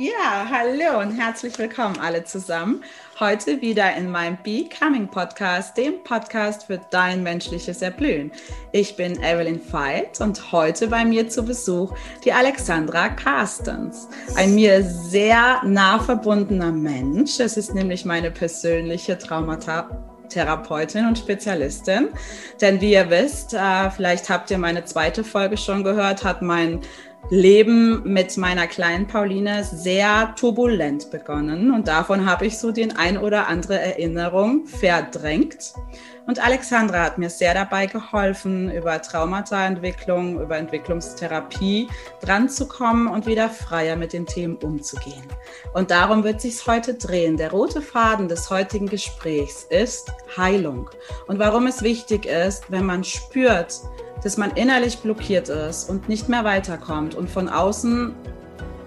Ja, hallo und herzlich willkommen alle zusammen. Heute wieder in meinem Becoming Podcast, dem Podcast für dein menschliches Erblühen. Ich bin Evelyn Veit und heute bei mir zu Besuch die Alexandra Carstens. Ein mir sehr nah verbundener Mensch. Es ist nämlich meine persönliche Traumata Therapeutin und Spezialistin. Denn wie ihr wisst, äh, vielleicht habt ihr meine zweite Folge schon gehört, hat mein Leben mit meiner kleinen Pauline sehr turbulent begonnen und davon habe ich so den ein oder andere Erinnerung verdrängt. Und Alexandra hat mir sehr dabei geholfen, über Traumataentwicklung, über Entwicklungstherapie dran zu kommen und wieder freier mit den Themen umzugehen. Und darum wird sich's heute drehen. Der rote Faden des heutigen Gesprächs ist Heilung. Und warum es wichtig ist, wenn man spürt, dass man innerlich blockiert ist und nicht mehr weiterkommt. Und von außen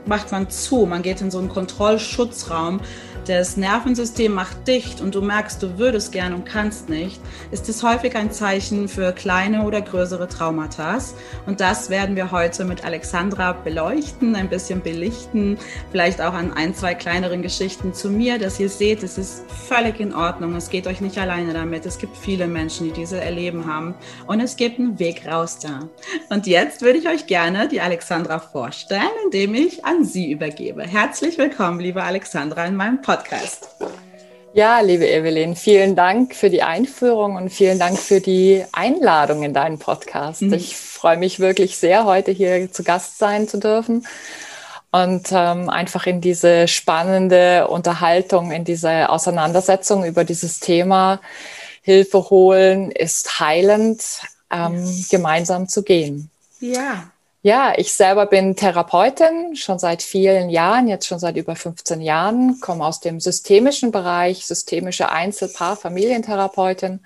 macht man zu, man geht in so einen Kontrollschutzraum das Nervensystem macht dicht und du merkst, du würdest gern und kannst nicht, ist es häufig ein Zeichen für kleine oder größere Traumata. Und das werden wir heute mit Alexandra beleuchten, ein bisschen belichten, vielleicht auch an ein, zwei kleineren Geschichten zu mir, dass ihr seht, es ist völlig in Ordnung. Es geht euch nicht alleine damit. Es gibt viele Menschen, die diese erleben haben. Und es gibt einen Weg raus da. Und jetzt würde ich euch gerne die Alexandra vorstellen, indem ich an sie übergebe. Herzlich willkommen, liebe Alexandra, in meinem Podcast. Podcast. Ja, liebe Evelyn, vielen Dank für die Einführung und vielen Dank für die Einladung in deinen Podcast. Mhm. Ich freue mich wirklich sehr, heute hier zu Gast sein zu dürfen und ähm, einfach in diese spannende Unterhaltung, in diese Auseinandersetzung über dieses Thema Hilfe holen ist heilend, ähm, ja. gemeinsam zu gehen. Ja, ja, ich selber bin Therapeutin, schon seit vielen Jahren, jetzt schon seit über 15 Jahren, komme aus dem systemischen Bereich, systemische Einzelpaar, Familientherapeutin.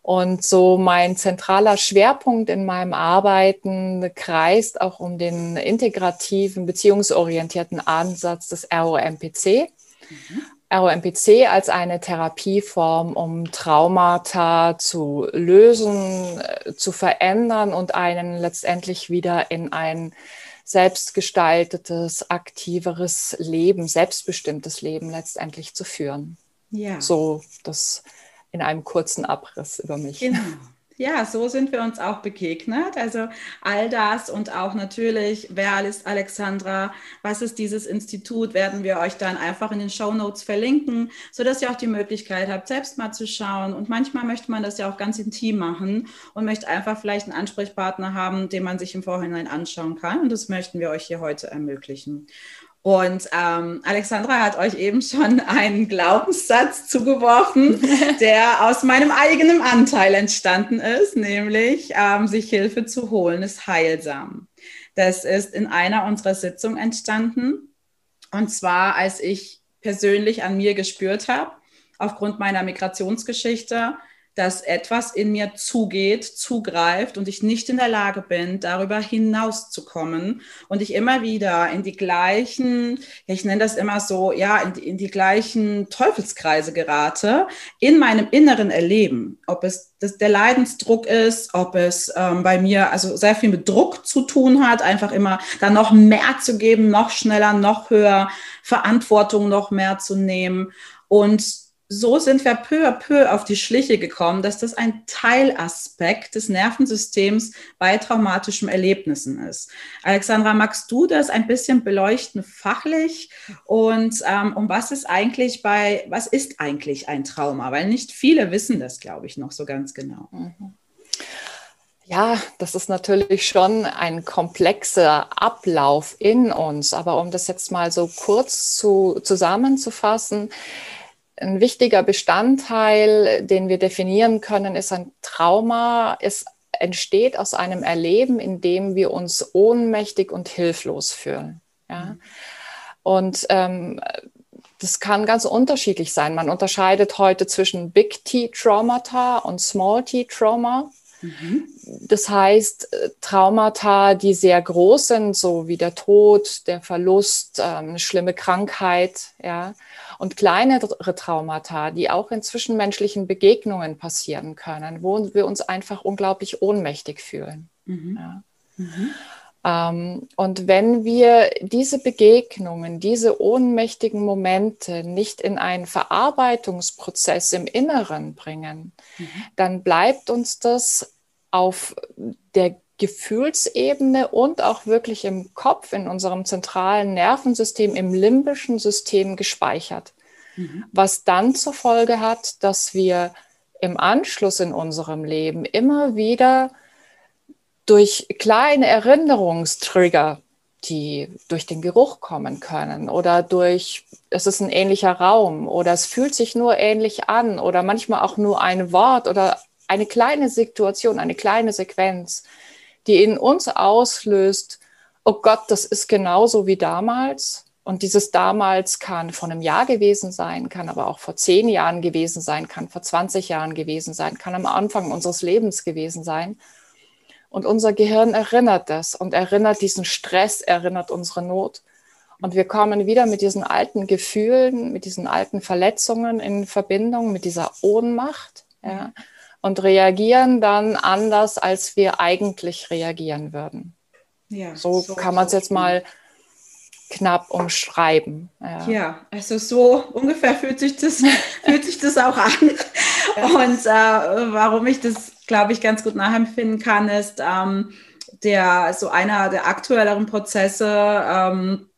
Und so mein zentraler Schwerpunkt in meinem Arbeiten kreist auch um den integrativen, beziehungsorientierten Ansatz des ROMPC. Mhm. ROMPC als eine Therapieform, um Traumata zu lösen, äh, zu verändern und einen letztendlich wieder in ein selbstgestaltetes, aktiveres Leben, selbstbestimmtes Leben letztendlich zu führen. Ja. So das in einem kurzen Abriss über mich. Genau. Ja, so sind wir uns auch begegnet. Also all das und auch natürlich, wer ist Alexandra, was ist dieses Institut, werden wir euch dann einfach in den Show Notes verlinken, sodass ihr auch die Möglichkeit habt, selbst mal zu schauen. Und manchmal möchte man das ja auch ganz intim machen und möchte einfach vielleicht einen Ansprechpartner haben, den man sich im Vorhinein anschauen kann. Und das möchten wir euch hier heute ermöglichen. Und ähm, Alexandra hat euch eben schon einen Glaubenssatz zugeworfen, der aus meinem eigenen Anteil entstanden ist, nämlich ähm, sich Hilfe zu holen ist heilsam. Das ist in einer unserer Sitzungen entstanden. Und zwar, als ich persönlich an mir gespürt habe, aufgrund meiner Migrationsgeschichte, dass etwas in mir zugeht, zugreift und ich nicht in der Lage bin, darüber hinauszukommen. Und ich immer wieder in die gleichen, ich nenne das immer so, ja, in die, in die gleichen Teufelskreise gerate, in meinem inneren Erleben, ob es das, der Leidensdruck ist, ob es ähm, bei mir also sehr viel mit Druck zu tun hat, einfach immer dann noch mehr zu geben, noch schneller, noch höher, Verantwortung noch mehr zu nehmen. Und so sind wir peu à peu auf die Schliche gekommen, dass das ein Teilaspekt des Nervensystems bei traumatischen Erlebnissen ist. Alexandra, magst du das ein bisschen beleuchten fachlich? Und ähm, um was ist eigentlich bei, was ist eigentlich ein Trauma? Weil nicht viele wissen das, glaube ich, noch so ganz genau. Mhm. Ja, das ist natürlich schon ein komplexer Ablauf in uns. Aber um das jetzt mal so kurz zu, zusammenzufassen, ein wichtiger Bestandteil, den wir definieren können, ist ein Trauma. Es entsteht aus einem Erleben, in dem wir uns ohnmächtig und hilflos fühlen. Ja? Und ähm, das kann ganz unterschiedlich sein. Man unterscheidet heute zwischen Big T-Traumata und Small T-Trauma. Mhm. Das heißt, äh, Traumata, die sehr groß sind, so wie der Tod, der Verlust, ähm, eine schlimme Krankheit, ja, und kleinere Traumata, die auch in zwischenmenschlichen Begegnungen passieren können, wo wir uns einfach unglaublich ohnmächtig fühlen. Mhm. Ja. Mhm. Ähm, und wenn wir diese Begegnungen, diese ohnmächtigen Momente nicht in einen Verarbeitungsprozess im Inneren bringen, mhm. dann bleibt uns das auf der Gefühlsebene und auch wirklich im Kopf, in unserem zentralen Nervensystem, im limbischen System gespeichert. Mhm. Was dann zur Folge hat, dass wir im Anschluss in unserem Leben immer wieder durch kleine Erinnerungstrigger, die durch den Geruch kommen können oder durch, es ist ein ähnlicher Raum oder es fühlt sich nur ähnlich an oder manchmal auch nur ein Wort oder eine kleine Situation, eine kleine Sequenz, die in uns auslöst, oh Gott, das ist genauso wie damals. Und dieses damals kann vor einem Jahr gewesen sein, kann aber auch vor zehn Jahren gewesen sein, kann vor 20 Jahren gewesen sein, kann am Anfang unseres Lebens gewesen sein. Und unser Gehirn erinnert das und erinnert diesen Stress, erinnert unsere Not. Und wir kommen wieder mit diesen alten Gefühlen, mit diesen alten Verletzungen in Verbindung, mit dieser Ohnmacht. Ja, und reagieren dann anders, als wir eigentlich reagieren würden. Ja, so, so kann man es jetzt mal knapp umschreiben. Ja. ja, also so ungefähr fühlt sich das, fühlt sich das auch an. Und äh, warum ich das glaube ich, ganz gut nachempfinden kann, ist ähm, der so einer der aktuelleren Prozesse, ähm,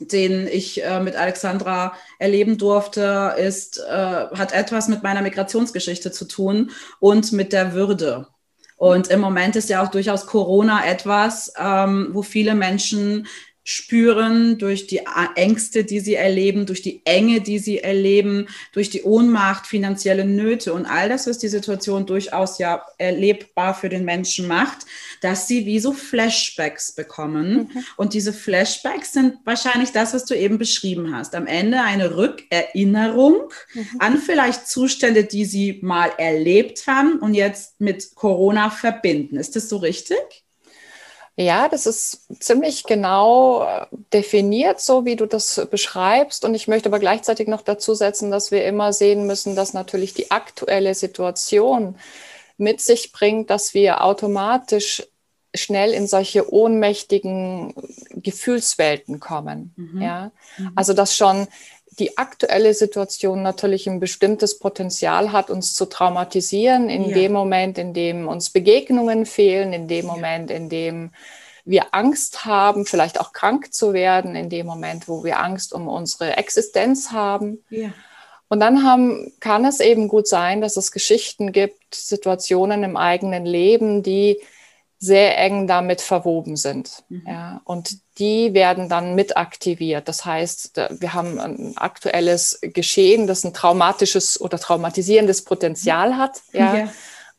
den ich äh, mit Alexandra erleben durfte, ist, äh, hat etwas mit meiner Migrationsgeschichte zu tun und mit der Würde. Und im Moment ist ja auch durchaus Corona etwas, ähm, wo viele Menschen spüren, durch die Ängste, die sie erleben, durch die Enge, die sie erleben, durch die Ohnmacht, finanzielle Nöte und all das, was die Situation durchaus ja erlebbar für den Menschen macht, dass sie wie so Flashbacks bekommen. Mhm. Und diese Flashbacks sind wahrscheinlich das, was du eben beschrieben hast. Am Ende eine Rückerinnerung mhm. an vielleicht Zustände, die sie mal erlebt haben und jetzt mit Corona verbinden. Ist das so richtig? Ja, das ist ziemlich genau äh, definiert, so wie du das beschreibst. Und ich möchte aber gleichzeitig noch dazu setzen, dass wir immer sehen müssen, dass natürlich die aktuelle Situation mit sich bringt, dass wir automatisch schnell in solche ohnmächtigen Gefühlswelten kommen. Mhm. Ja, mhm. also dass schon die aktuelle Situation natürlich ein bestimmtes Potenzial hat, uns zu traumatisieren, in ja. dem Moment, in dem uns Begegnungen fehlen, in dem Moment, in dem wir Angst haben, vielleicht auch krank zu werden, in dem Moment, wo wir Angst um unsere Existenz haben. Ja. Und dann haben, kann es eben gut sein, dass es Geschichten gibt, Situationen im eigenen Leben, die sehr eng damit verwoben sind. Mhm. Ja, und die werden dann mit aktiviert. Das heißt, wir haben ein aktuelles Geschehen, das ein traumatisches oder traumatisierendes Potenzial hat. Ja. ja.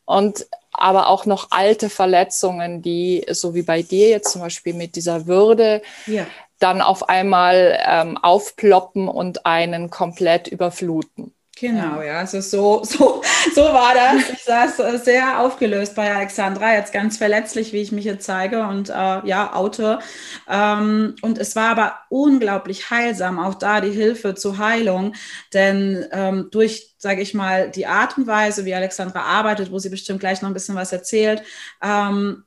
Und aber auch noch alte Verletzungen, die, so wie bei dir jetzt zum Beispiel mit dieser Würde, ja. dann auf einmal ähm, aufploppen und einen komplett überfluten. Genau, ja, also so, so, so war das. Ich saß äh, sehr aufgelöst bei Alexandra, jetzt ganz verletzlich, wie ich mich hier zeige und äh, ja, Autor. Ähm, und es war aber unglaublich heilsam, auch da die Hilfe zur Heilung, denn ähm, durch, sage ich mal, die Art und Weise, wie Alexandra arbeitet, wo sie bestimmt gleich noch ein bisschen was erzählt, ähm,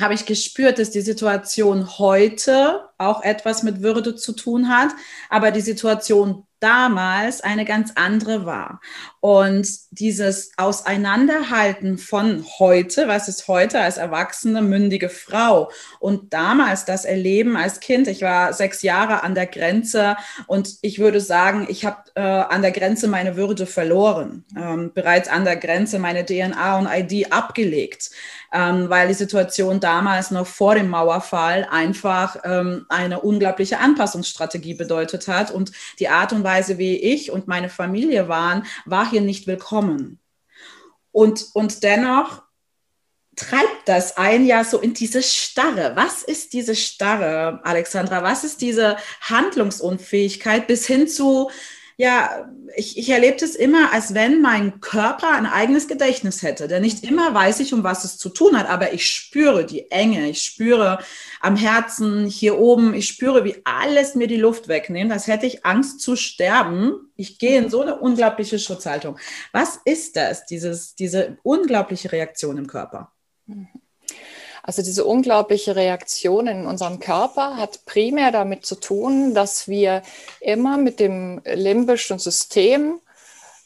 habe ich gespürt, dass die Situation heute auch etwas mit Würde zu tun hat, aber die Situation damals eine ganz andere war. Und dieses Auseinanderhalten von heute, was ist heute als erwachsene, mündige Frau und damals das Erleben als Kind, ich war sechs Jahre an der Grenze und ich würde sagen, ich habe äh, an der Grenze meine Würde verloren, ähm, bereits an der Grenze meine DNA und ID abgelegt, ähm, weil die Situation damals noch vor dem Mauerfall einfach ähm, eine unglaubliche Anpassungsstrategie bedeutet hat und die Art und Weise, wie ich und meine Familie waren, war hier nicht willkommen. Und, und dennoch treibt das ein ja so in diese Starre. Was ist diese Starre, Alexandra? Was ist diese Handlungsunfähigkeit bis hin zu, ja, ich, ich erlebe es immer, als wenn mein Körper ein eigenes Gedächtnis hätte. Denn nicht immer weiß ich, um was es zu tun hat, aber ich spüre die Enge, ich spüre am Herzen, hier oben, ich spüre, wie alles mir die Luft wegnimmt, als hätte ich Angst zu sterben. Ich gehe in so eine unglaubliche Schutzhaltung. Was ist das, dieses, diese unglaubliche Reaktion im Körper? Also diese unglaubliche Reaktion in unserem Körper hat primär damit zu tun, dass wir immer mit dem limbischen System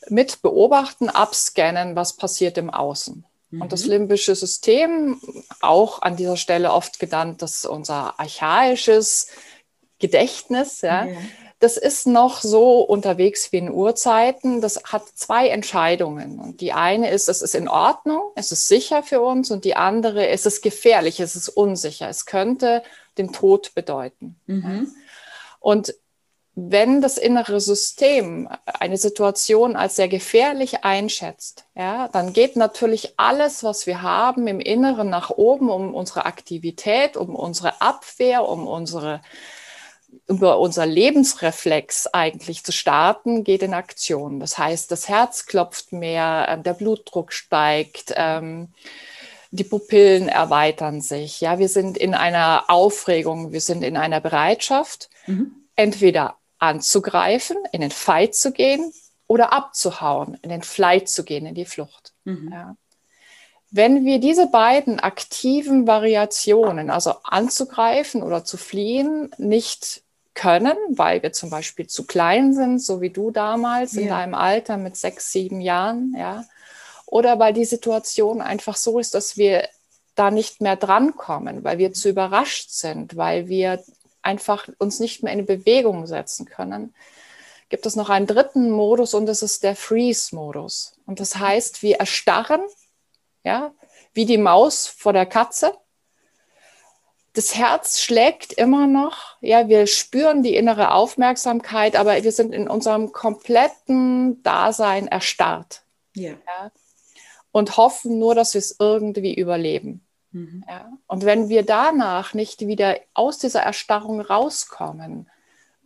mit beobachten, abscannen, was passiert im Außen. Mhm. Und das mhm. limbische System, auch an dieser Stelle oft genannt, das ist unser archaisches Gedächtnis, ja, ja das ist noch so unterwegs wie in Urzeiten. Das hat zwei Entscheidungen. Und die eine ist, es ist in Ordnung, es ist sicher für uns. Und die andere, es ist gefährlich, es ist unsicher. Es könnte den Tod bedeuten. Mhm. Und wenn das innere System eine Situation als sehr gefährlich einschätzt, ja, dann geht natürlich alles, was wir haben im Inneren nach oben, um unsere Aktivität, um unsere Abwehr, um unsere über unser Lebensreflex eigentlich zu starten, geht in Aktion. Das heißt, das Herz klopft mehr, ähm, der Blutdruck steigt, ähm, die Pupillen erweitern sich. Ja, wir sind in einer Aufregung, wir sind in einer Bereitschaft, mhm. entweder anzugreifen, in den Fight zu gehen oder abzuhauen, in den Flight zu gehen, in die Flucht. Mhm. Ja. Wenn wir diese beiden aktiven Variationen, also anzugreifen oder zu fliehen, nicht können, weil wir zum Beispiel zu klein sind, so wie du damals ja. in deinem Alter mit sechs, sieben Jahren, ja, oder weil die Situation einfach so ist, dass wir da nicht mehr drankommen, weil wir zu überrascht sind, weil wir einfach uns nicht mehr in Bewegung setzen können, gibt es noch einen dritten Modus und das ist der Freeze-Modus. Und das heißt, wir erstarren, ja, wie die Maus vor der Katze das Herz schlägt immer noch. Ja, wir spüren die innere Aufmerksamkeit, aber wir sind in unserem kompletten Dasein erstarrt. Ja. ja und hoffen nur, dass wir es irgendwie überleben. Mhm. Ja? Und wenn wir danach nicht wieder aus dieser Erstarrung rauskommen,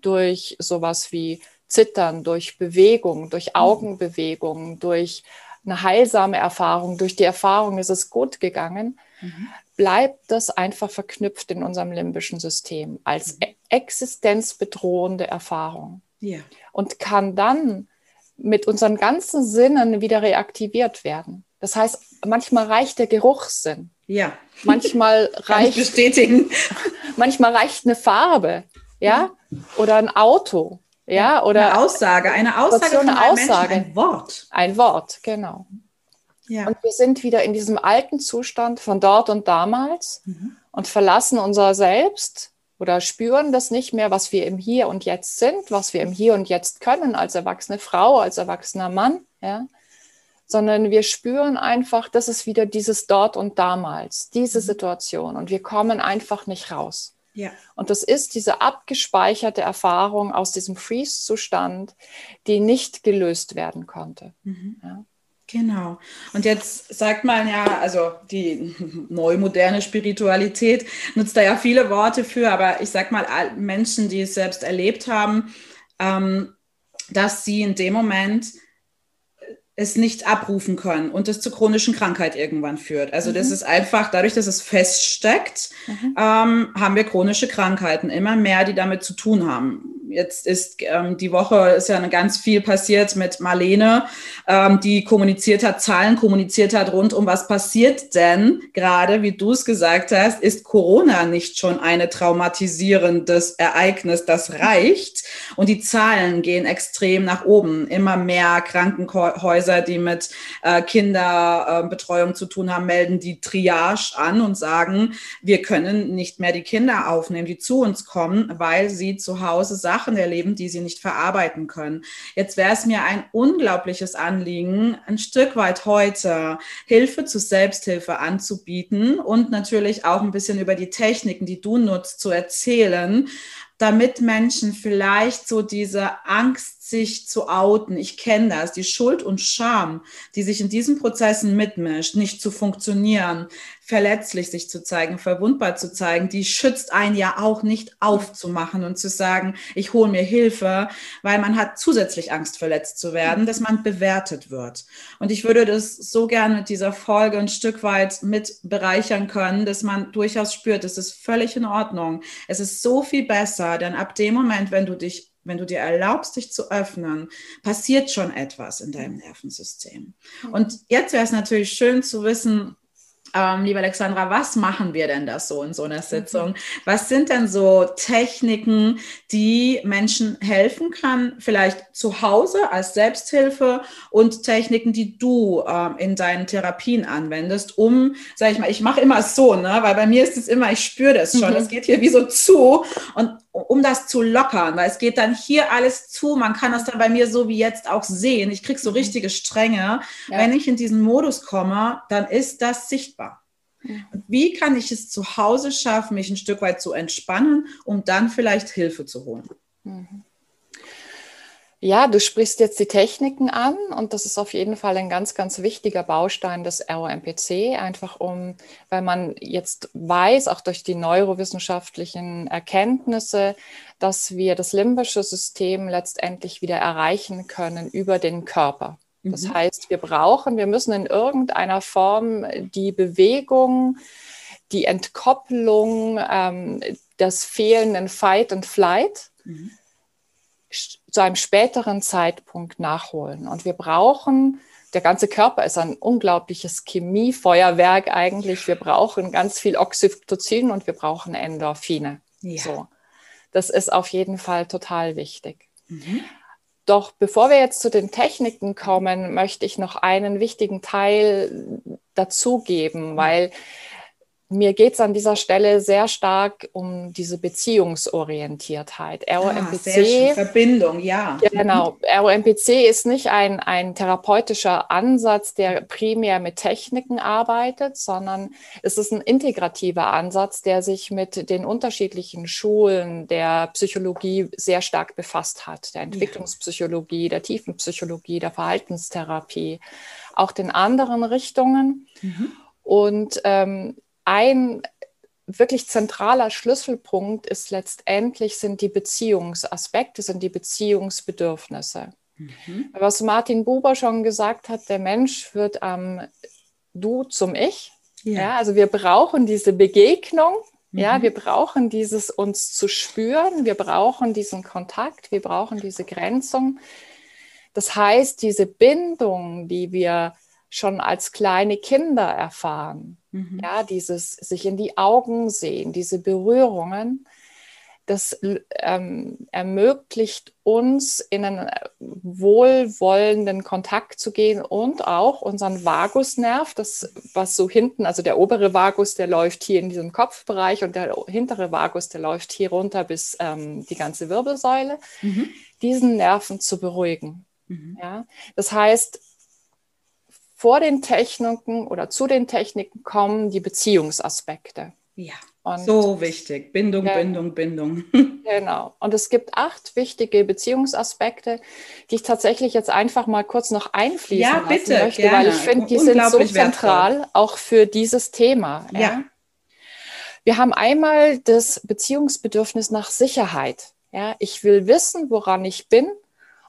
durch sowas wie Zittern, durch Bewegung, durch mhm. Augenbewegung, durch eine heilsame Erfahrung, durch die Erfahrung ist es gut gegangen, mhm bleibt das einfach verknüpft in unserem limbischen System als mhm. existenzbedrohende Erfahrung. Ja. Und kann dann mit unseren ganzen Sinnen wieder reaktiviert werden. Das heißt, manchmal reicht der Geruchssinn. Ja. Manchmal reicht bestätigen. Manchmal reicht eine Farbe, ja, oder ein Auto, ja, oder eine Aussage, eine Aussage, eine Aussage, Menschen, ein Wort, ein Wort, genau. Ja. Und wir sind wieder in diesem alten Zustand von dort und damals mhm. und verlassen unser Selbst oder spüren das nicht mehr, was wir im Hier und Jetzt sind, was wir im Hier und Jetzt können als erwachsene Frau, als erwachsener Mann, ja, sondern wir spüren einfach, das ist wieder dieses dort und damals, diese mhm. Situation und wir kommen einfach nicht raus. Ja. Und das ist diese abgespeicherte Erfahrung aus diesem Freeze-Zustand, die nicht gelöst werden konnte. Mhm. Ja. Genau. Und jetzt sagt man ja, also die neumoderne Spiritualität nutzt da ja viele Worte für, aber ich sag mal, Menschen, die es selbst erlebt haben, ähm, dass sie in dem Moment es nicht abrufen können und es zu chronischen Krankheit irgendwann führt. Also mhm. das ist einfach, dadurch, dass es feststeckt, mhm. ähm, haben wir chronische Krankheiten, immer mehr, die damit zu tun haben jetzt ist ähm, die Woche ist ja ganz viel passiert mit Marlene, ähm, die kommuniziert hat, Zahlen kommuniziert hat rund um was passiert denn gerade, wie du es gesagt hast, ist Corona nicht schon ein traumatisierendes Ereignis, das reicht und die Zahlen gehen extrem nach oben. Immer mehr Krankenhäuser, die mit äh, Kinderbetreuung äh, zu tun haben, melden die Triage an und sagen, wir können nicht mehr die Kinder aufnehmen, die zu uns kommen, weil sie zu Hause Sachen Sachen erleben, die sie nicht verarbeiten können. Jetzt wäre es mir ein unglaubliches Anliegen, ein Stück weit heute Hilfe zur Selbsthilfe anzubieten und natürlich auch ein bisschen über die Techniken, die du nutzt, zu erzählen, damit Menschen vielleicht so diese Angst sich zu outen. Ich kenne das, die Schuld und Scham, die sich in diesen Prozessen mitmischt, nicht zu funktionieren, verletzlich sich zu zeigen, verwundbar zu zeigen, die schützt einen ja auch nicht aufzumachen und zu sagen, ich hole mir Hilfe, weil man hat zusätzlich Angst, verletzt zu werden, dass man bewertet wird. Und ich würde das so gerne mit dieser Folge ein Stück weit mit bereichern können, dass man durchaus spürt, es ist völlig in Ordnung. Es ist so viel besser, denn ab dem Moment, wenn du dich wenn du dir erlaubst, dich zu öffnen, passiert schon etwas in deinem Nervensystem. Und jetzt wäre es natürlich schön zu wissen, ähm, liebe Alexandra, was machen wir denn da so in so einer Sitzung? Was sind denn so Techniken, die Menschen helfen kann, vielleicht zu Hause als Selbsthilfe und Techniken, die du ähm, in deinen Therapien anwendest, um, sag ich mal, ich mache immer so, ne, weil bei mir ist es immer, ich spüre das schon, es mhm. geht hier wie so zu und um das zu lockern, weil es geht dann hier alles zu. Man kann das dann bei mir so wie jetzt auch sehen. Ich kriege so mhm. richtige Stränge. Ja. Wenn ich in diesen Modus komme, dann ist das sichtbar. Und wie kann ich es zu Hause schaffen, mich ein Stück weit zu entspannen, um dann vielleicht Hilfe zu holen? Mhm. Ja, du sprichst jetzt die Techniken an und das ist auf jeden Fall ein ganz, ganz wichtiger Baustein des ROMPC, einfach um, weil man jetzt weiß, auch durch die neurowissenschaftlichen Erkenntnisse, dass wir das limbische System letztendlich wieder erreichen können über den Körper. Das mhm. heißt, wir brauchen, wir müssen in irgendeiner Form die Bewegung, die Entkopplung, ähm, des fehlenden Fight and Flight. Mhm zu einem späteren Zeitpunkt nachholen. Und wir brauchen, der ganze Körper ist ein unglaubliches Chemiefeuerwerk eigentlich. Wir brauchen ganz viel Oxytocin und wir brauchen Endorphine. Ja. So. Das ist auf jeden Fall total wichtig. Mhm. Doch bevor wir jetzt zu den Techniken kommen, möchte ich noch einen wichtigen Teil dazugeben, weil mir geht es an dieser Stelle sehr stark um diese Beziehungsorientiertheit. ROMPC, ah, Verbindung, ja. Genau. ROMPC ist nicht ein, ein therapeutischer Ansatz, der primär mit Techniken arbeitet, sondern es ist ein integrativer Ansatz, der sich mit den unterschiedlichen Schulen der Psychologie sehr stark befasst hat. Der Entwicklungspsychologie, der Tiefenpsychologie, der Verhaltenstherapie, auch den anderen Richtungen. Mhm. Und ähm, ein wirklich zentraler Schlüsselpunkt ist letztendlich sind die Beziehungsaspekte, sind die Beziehungsbedürfnisse. Mhm. Was Martin Buber schon gesagt hat, der Mensch wird am Du zum Ich. Ja. ja. also wir brauchen diese Begegnung. Mhm. Ja, wir brauchen dieses uns zu spüren. Wir brauchen diesen Kontakt. Wir brauchen diese Grenzung. Das heißt, diese Bindung, die wir schon als kleine Kinder erfahren. Mhm. Ja, dieses sich in die Augen sehen, diese Berührungen, das ähm, ermöglicht uns in einen wohlwollenden Kontakt zu gehen und auch unseren Vagusnerv, das was so hinten, also der obere Vagus, der läuft hier in diesem Kopfbereich und der hintere Vagus, der läuft hier runter bis ähm, die ganze Wirbelsäule, mhm. diesen Nerven zu beruhigen. Mhm. Ja? Das heißt, vor den Techniken oder zu den Techniken kommen die Beziehungsaspekte. Ja. Und so wichtig. Bindung, ja, Bindung, Bindung. Genau. Und es gibt acht wichtige Beziehungsaspekte, die ich tatsächlich jetzt einfach mal kurz noch einfließen ja, bitte, möchte, gerne. weil ich finde, die sind so zentral wertvoll. auch für dieses Thema. Ja. ja. Wir haben einmal das Beziehungsbedürfnis nach Sicherheit. Ja, ich will wissen, woran ich bin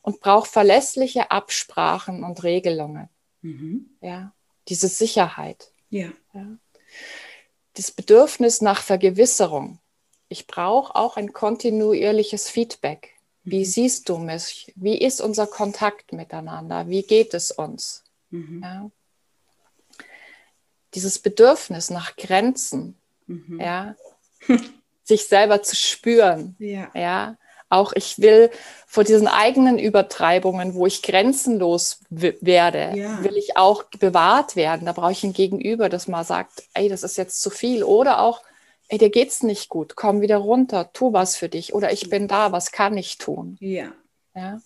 und brauche verlässliche Absprachen und Regelungen. Mhm. Ja, diese Sicherheit. Ja. ja. Das Bedürfnis nach Vergewisserung. Ich brauche auch ein kontinuierliches Feedback. Wie mhm. siehst du mich? Wie ist unser Kontakt miteinander? Wie geht es uns? Mhm. Ja. Dieses Bedürfnis nach Grenzen, mhm. ja, sich selber zu spüren, ja. ja, auch ich will vor diesen eigenen Übertreibungen, wo ich grenzenlos werde, ja. will ich auch bewahrt werden. Da brauche ich ein Gegenüber, das mal sagt, ey, das ist jetzt zu viel. Oder auch, ey, dir geht's nicht gut, komm wieder runter, tu was für dich. Oder ich bin da, was kann ich tun? Ja. ja?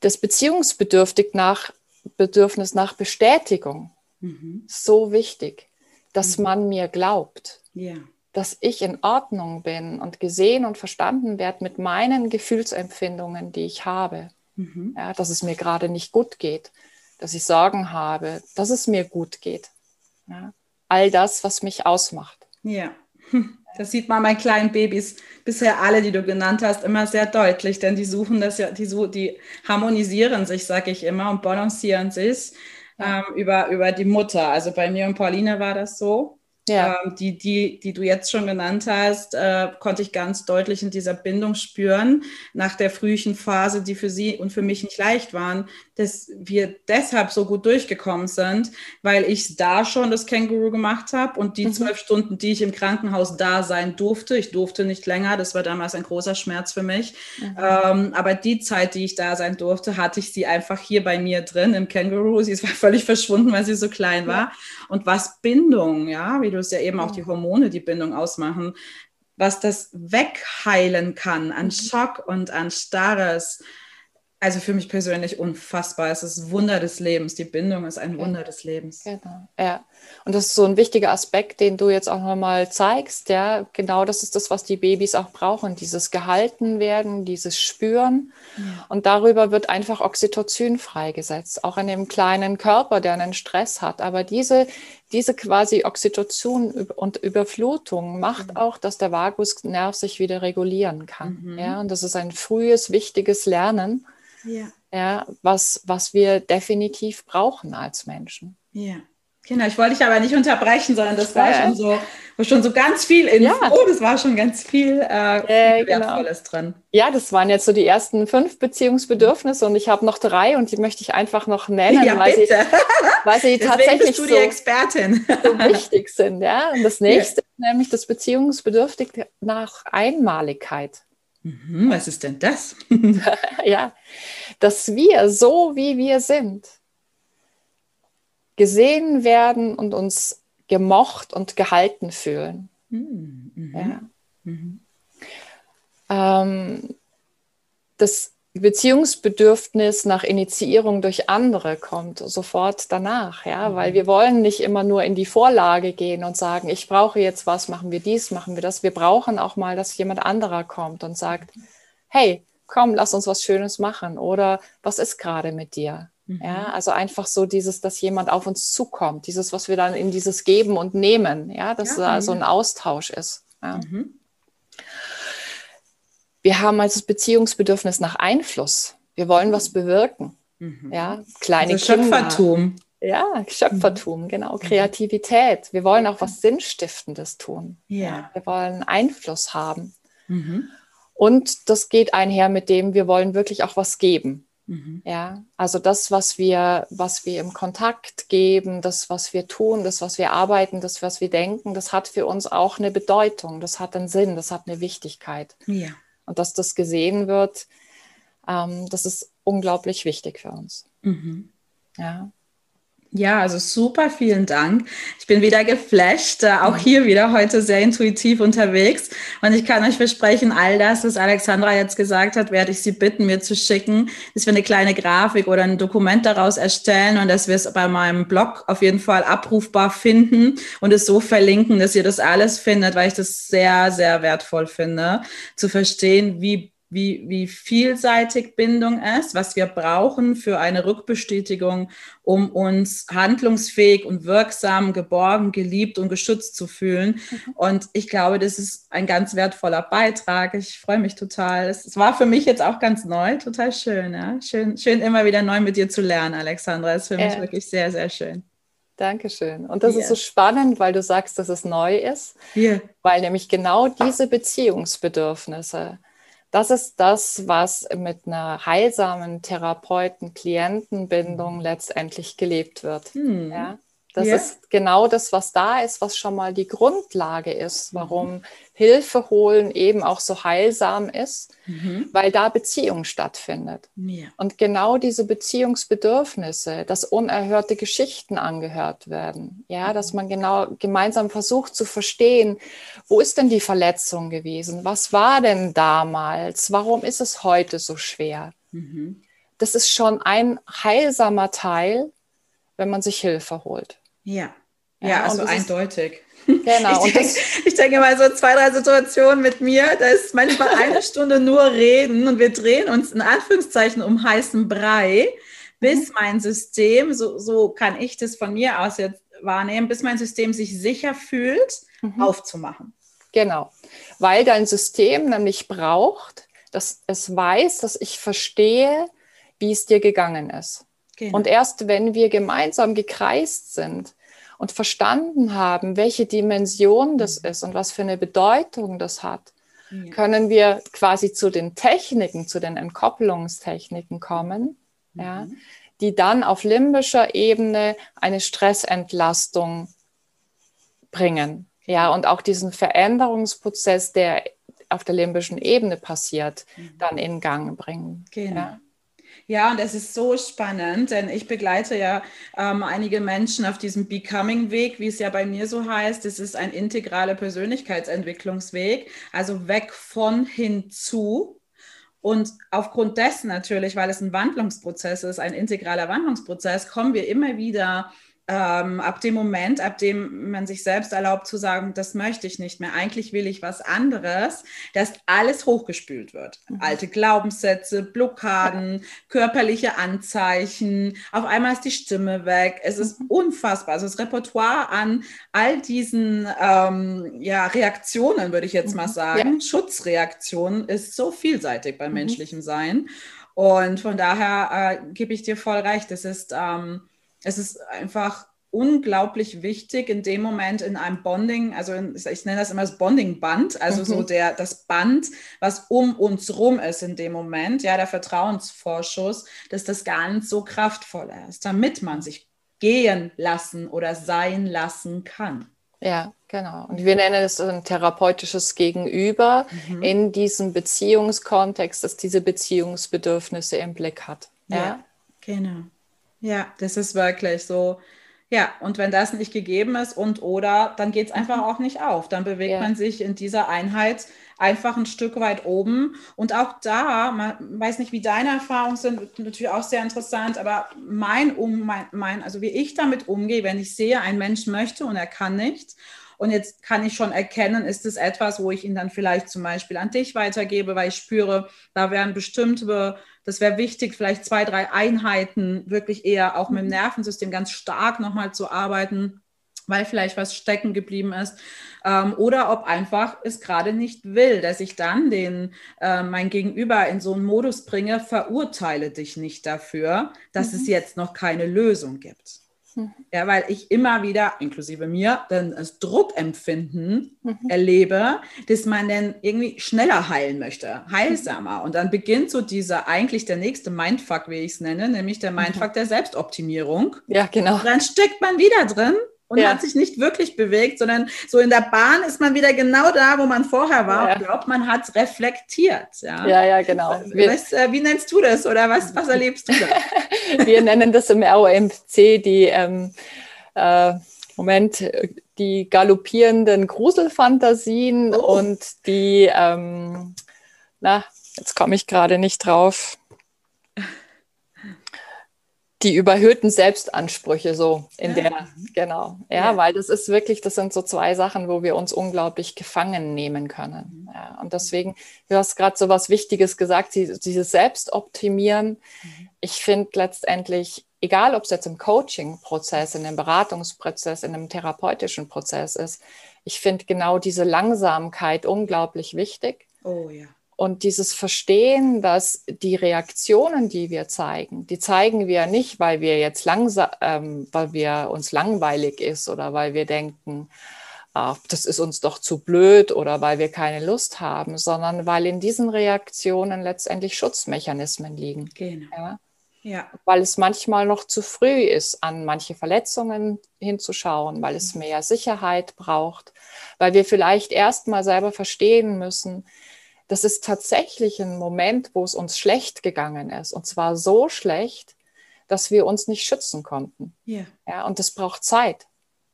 Das Beziehungsbedürftig nach Bedürfnis nach Bestätigung, mhm. so wichtig, dass mhm. man mir glaubt. Ja dass ich in Ordnung bin und gesehen und verstanden werde mit meinen Gefühlsempfindungen, die ich habe. Mhm. Ja, dass es mir gerade nicht gut geht, dass ich Sorgen habe, dass es mir gut geht. Ja, all das, was mich ausmacht. Ja. Das sieht man bei kleinen Babys bisher alle, die du genannt hast, immer sehr deutlich, denn die suchen das ja, die, die harmonisieren sich, sage ich immer, und balancieren sich ja. ähm, über, über die Mutter. Also bei mir und Pauline war das so. Ja. Ähm, die, die, die du jetzt schon genannt hast, äh, konnte ich ganz deutlich in dieser Bindung spüren, nach der frühen Phase, die für sie und für mich nicht leicht waren, dass wir deshalb so gut durchgekommen sind, weil ich da schon das Känguru gemacht habe und die mhm. zwölf Stunden, die ich im Krankenhaus da sein durfte, ich durfte nicht länger, das war damals ein großer Schmerz für mich, mhm. ähm, aber die Zeit, die ich da sein durfte, hatte ich sie einfach hier bei mir drin im Känguru. Sie ist völlig verschwunden, weil sie so klein war. Ja. Und was Bindung, ja, wie du es ja eben auch die Hormone, die Bindung ausmachen, was das wegheilen kann an mhm. Schock und an Starres, also für mich persönlich unfassbar. Es ist Wunder des Lebens. Die Bindung ist ein Wunder des Lebens. Genau, ja. Und das ist so ein wichtiger Aspekt, den du jetzt auch nochmal zeigst. Ja, genau das ist das, was die Babys auch brauchen. Dieses gehalten werden, dieses Spüren. Ja. Und darüber wird einfach Oxytocin freigesetzt, auch in dem kleinen Körper, der einen Stress hat. Aber diese, diese quasi Oxytocin und Überflutung macht mhm. auch, dass der Vagusnerv sich wieder regulieren kann. Mhm. Ja, und das ist ein frühes, wichtiges Lernen ja. Ja, was, was wir definitiv brauchen als Menschen. Ja. Genau, ich wollte dich aber nicht unterbrechen, sondern das war ja. schon so, war schon so ganz viel Info, ja. das war schon ganz viel äh, äh, Wertvolles genau. drin. Ja, das waren jetzt so die ersten fünf Beziehungsbedürfnisse und ich habe noch drei und die möchte ich einfach noch nennen, ja, weil, bitte. sie, weil sie tatsächlich so, Expertin. so wichtig sind. Ja? Und das nächste ist nämlich das Beziehungsbedürftig nach Einmaligkeit. Mhm, was ist denn das? ja, dass wir so, wie wir sind, gesehen werden und uns gemocht und gehalten fühlen. Mhm. Ja. Mhm. Ähm, das Beziehungsbedürfnis nach Initiierung durch andere kommt sofort danach, ja, mhm. weil wir wollen nicht immer nur in die Vorlage gehen und sagen, ich brauche jetzt was, machen wir dies, machen wir das. Wir brauchen auch mal, dass jemand anderer kommt und sagt, hey, komm, lass uns was Schönes machen oder was ist gerade mit dir? Mhm. Ja, also einfach so dieses, dass jemand auf uns zukommt, dieses, was wir dann in dieses Geben und Nehmen, ja, dass ja, da so ein Austausch ist. Ja. Mhm. Wir haben also das Beziehungsbedürfnis nach Einfluss. Wir wollen was bewirken. Mhm. Ja, kleine also Schöpfertum. Ja, Schöpfertum, mhm. genau. Kreativität. Wir wollen auch was Sinnstiftendes tun. Ja. Wir wollen Einfluss haben. Mhm. Und das geht einher mit dem, wir wollen wirklich auch was geben. Mhm. Ja, also das, was wir, was wir im Kontakt geben, das, was wir tun, das, was wir arbeiten, das, was wir denken, das hat für uns auch eine Bedeutung, das hat einen Sinn, das hat eine Wichtigkeit. Ja. Und dass das gesehen wird, ähm, das ist unglaublich wichtig für uns. Mhm. Ja. Ja, also super, vielen Dank. Ich bin wieder geflasht, äh, auch hier wieder heute sehr intuitiv unterwegs. Und ich kann euch versprechen, all das, was Alexandra jetzt gesagt hat, werde ich Sie bitten, mir zu schicken, dass wir eine kleine Grafik oder ein Dokument daraus erstellen und dass wir es bei meinem Blog auf jeden Fall abrufbar finden und es so verlinken, dass ihr das alles findet, weil ich das sehr, sehr wertvoll finde, zu verstehen, wie wie, wie vielseitig Bindung ist, was wir brauchen für eine Rückbestätigung, um uns handlungsfähig und wirksam, geborgen, geliebt und geschützt zu fühlen. Mhm. Und ich glaube, das ist ein ganz wertvoller Beitrag. Ich freue mich total. Es war für mich jetzt auch ganz neu, total schön. Ja? Schön, schön immer wieder neu mit dir zu lernen, Alexandra. Das ist für mich äh. wirklich sehr, sehr schön. Dankeschön. Und das yeah. ist so spannend, weil du sagst, dass es neu ist, yeah. weil nämlich genau diese Beziehungsbedürfnisse, das ist das, was mit einer heilsamen Therapeuten-Klientenbindung letztendlich gelebt wird. Hm. Ja? Das ja. ist genau das, was da ist, was schon mal die Grundlage ist, mhm. warum mhm. Hilfe holen eben auch so heilsam ist, mhm. weil da Beziehung stattfindet. Ja. Und genau diese Beziehungsbedürfnisse, dass unerhörte Geschichten angehört werden, ja, mhm. dass man genau gemeinsam versucht zu verstehen, wo ist denn die Verletzung gewesen? Was war denn damals? Warum ist es heute so schwer? Mhm. Das ist schon ein heilsamer Teil, wenn man sich Hilfe holt. Ja, ja, ja also eindeutig. Genau. Ich denke, ich denke mal so zwei, drei Situationen mit mir, da ist manchmal eine Stunde nur reden und wir drehen uns in Anführungszeichen um heißen Brei, bis mhm. mein System, so, so kann ich das von mir aus jetzt wahrnehmen, bis mein System sich sicher fühlt, mhm. aufzumachen. Genau, weil dein System nämlich braucht, dass es weiß, dass ich verstehe, wie es dir gegangen ist. Genau. Und erst wenn wir gemeinsam gekreist sind und verstanden haben, welche Dimension das mhm. ist und was für eine Bedeutung das hat, ja. können wir quasi zu den Techniken, zu den Entkopplungstechniken kommen, mhm. ja, die dann auf limbischer Ebene eine Stressentlastung bringen. Ja, und auch diesen Veränderungsprozess, der auf der limbischen Ebene passiert, mhm. dann in Gang bringen. Genau. Ja. Ja, und es ist so spannend, denn ich begleite ja ähm, einige Menschen auf diesem Becoming-Weg, wie es ja bei mir so heißt. Es ist ein integraler Persönlichkeitsentwicklungsweg, also weg von hinzu. Und aufgrund dessen natürlich, weil es ein Wandlungsprozess ist, ein integraler Wandlungsprozess, kommen wir immer wieder ähm, ab dem Moment, ab dem man sich selbst erlaubt zu sagen, das möchte ich nicht mehr, eigentlich will ich was anderes, dass alles hochgespült wird. Mhm. Alte Glaubenssätze, Blockaden, körperliche Anzeichen, auf einmal ist die Stimme weg. Es ist mhm. unfassbar. Also das Repertoire an all diesen ähm, ja, Reaktionen, würde ich jetzt mal mhm. sagen, ja. Schutzreaktionen, ist so vielseitig beim mhm. menschlichen Sein. Und von daher äh, gebe ich dir voll recht. Es ist ähm, es ist einfach unglaublich wichtig in dem Moment in einem Bonding, also in, ich nenne das immer das Bonding-Band, also mhm. so der, das Band, was um uns rum ist in dem Moment, ja, der Vertrauensvorschuss, dass das ganz so kraftvoll ist, damit man sich gehen lassen oder sein lassen kann. Ja, genau. Und wir nennen es ein therapeutisches Gegenüber mhm. in diesem Beziehungskontext, das diese Beziehungsbedürfnisse im Blick hat. Ja, ja genau. Ja, das ist wirklich so. Ja, und wenn das nicht gegeben ist und oder, dann geht es einfach auch nicht auf. Dann bewegt ja. man sich in dieser Einheit einfach ein Stück weit oben. Und auch da, man weiß nicht, wie deine Erfahrungen sind, natürlich auch sehr interessant, aber mein, um, mein, mein, also wie ich damit umgehe, wenn ich sehe, ein Mensch möchte und er kann nicht und jetzt kann ich schon erkennen, ist es etwas, wo ich ihn dann vielleicht zum Beispiel an dich weitergebe, weil ich spüre, da wären bestimmte, das wäre wichtig, vielleicht zwei, drei Einheiten wirklich eher auch mit dem mhm. Nervensystem ganz stark nochmal zu arbeiten weil vielleicht was stecken geblieben ist, ähm, oder ob einfach es gerade nicht will, dass ich dann den äh, mein Gegenüber in so einen Modus bringe, verurteile dich nicht dafür, dass mhm. es jetzt noch keine Lösung gibt. Mhm. Ja, weil ich immer wieder, inklusive mir, dann das Druckempfinden mhm. erlebe, dass man dann irgendwie schneller heilen möchte, heilsamer. Und dann beginnt so dieser eigentlich der nächste Mindfuck, wie ich es nenne, nämlich der mhm. Mindfuck mhm. der Selbstoptimierung. Ja, genau. Und dann steckt man wieder drin und ja. hat sich nicht wirklich bewegt, sondern so in der Bahn ist man wieder genau da, wo man vorher war. Ja. Und glaubt, man hat reflektiert. Ja, ja, ja genau. Wir, was, äh, wie nennst du das oder was, was erlebst du da? Wir nennen das im ROMC die, ähm, äh, Moment, die galoppierenden Gruselfantasien oh. und die, ähm, na, jetzt komme ich gerade nicht drauf die überhöhten Selbstansprüche so in ja. der, genau. Ja, ja, weil das ist wirklich, das sind so zwei Sachen, wo wir uns unglaublich gefangen nehmen können. Mhm. Ja, und deswegen, du hast gerade so was Wichtiges gesagt, dieses Selbstoptimieren. Mhm. Ich finde letztendlich, egal ob es jetzt im Coaching-Prozess, in einem Beratungsprozess, in einem therapeutischen Prozess ist, ich finde genau diese Langsamkeit unglaublich wichtig. Oh ja. Und dieses Verstehen, dass die Reaktionen, die wir zeigen, die zeigen wir nicht, weil wir jetzt langsam, ähm, weil wir uns langweilig ist oder weil wir denken, ah, das ist uns doch zu blöd oder weil wir keine Lust haben, sondern weil in diesen Reaktionen letztendlich Schutzmechanismen liegen. Genau. Ja? Ja. Weil es manchmal noch zu früh ist, an manche Verletzungen hinzuschauen, weil es mehr Sicherheit braucht, weil wir vielleicht erst mal selber verstehen müssen, das ist tatsächlich ein Moment, wo es uns schlecht gegangen ist. Und zwar so schlecht, dass wir uns nicht schützen konnten. Ja. ja und das braucht Zeit.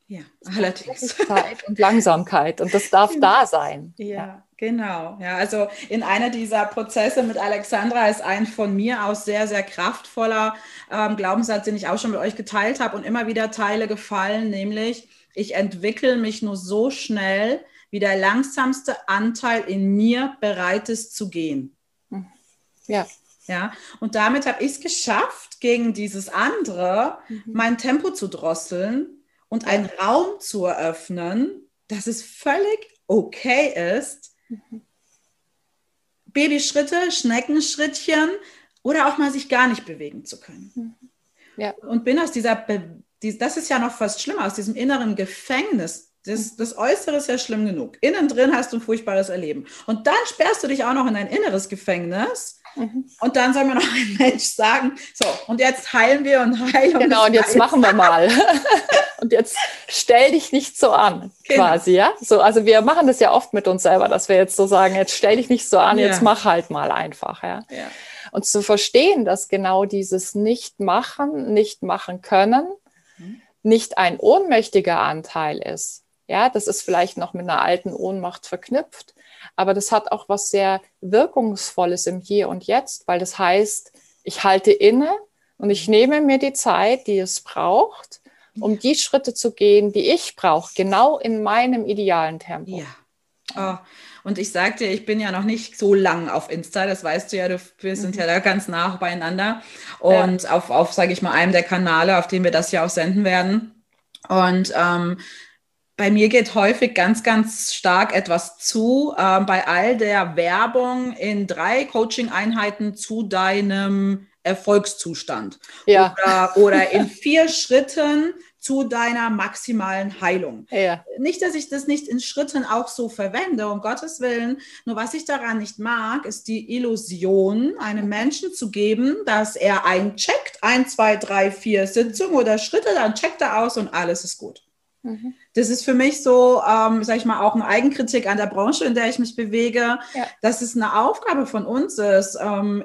Ja, allerdings. Zeit und Langsamkeit. Und das darf genau. da sein. Ja, ja, genau. Ja, also in einer dieser Prozesse mit Alexandra ist ein von mir aus sehr, sehr kraftvoller ähm, Glaubenssatz, den ich auch schon mit euch geteilt habe und immer wieder Teile gefallen, nämlich ich entwickle mich nur so schnell, wie der langsamste Anteil in mir bereit ist zu gehen. Ja. Ja, und damit habe ich es geschafft, gegen dieses andere mhm. mein Tempo zu drosseln und einen Raum zu eröffnen, dass es völlig okay ist, mhm. Babyschritte, Schneckenschrittchen oder auch mal sich gar nicht bewegen zu können. Mhm. Ja. Und bin aus dieser Be das ist ja noch fast schlimmer, aus diesem inneren Gefängnis. Das, das Äußere ist ja schlimm genug. Innen drin hast du ein furchtbares Erleben. Und dann sperrst du dich auch noch in ein inneres Gefängnis. Mhm. Und dann soll mir noch ein Mensch sagen, so, und jetzt heilen wir und heilen. Genau, und jetzt machen wir mal. und jetzt stell dich nicht so an, genau. quasi, ja? So, also wir machen das ja oft mit uns selber, dass wir jetzt so sagen, jetzt stell dich nicht so an, ja. jetzt mach halt mal einfach, ja? ja. Und zu verstehen, dass genau dieses Nicht-Machen, Nicht-Machen können, mhm. nicht ein ohnmächtiger Anteil ist. Ja, das ist vielleicht noch mit einer alten Ohnmacht verknüpft, aber das hat auch was sehr Wirkungsvolles im Hier und Jetzt, weil das heißt, ich halte inne und ich nehme mir die Zeit, die es braucht, um die Schritte zu gehen, die ich brauche, genau in meinem idealen Tempo. Ja. Oh, und ich sagte, ich bin ja noch nicht so lang auf Insta, das weißt du ja, du, wir sind mhm. ja da ganz nah beieinander. Und ja. auf, auf sage ich mal, einem der Kanäle, auf dem wir das ja auch senden werden. Und ähm, bei mir geht häufig ganz, ganz stark etwas zu. Äh, bei all der Werbung in drei Coaching-Einheiten zu deinem Erfolgszustand. Ja. Oder, oder in vier Schritten zu deiner maximalen Heilung. Ja. Nicht, dass ich das nicht in Schritten auch so verwende, um Gottes Willen. Nur was ich daran nicht mag, ist die Illusion, einem Menschen zu geben, dass er eincheckt, ein, zwei, drei, vier Sitzungen oder Schritte, dann checkt er aus und alles ist gut. Mhm. Das ist für mich so, ähm, sage ich mal, auch eine Eigenkritik an der Branche, in der ich mich bewege, ja. dass es eine Aufgabe von uns ist, ähm,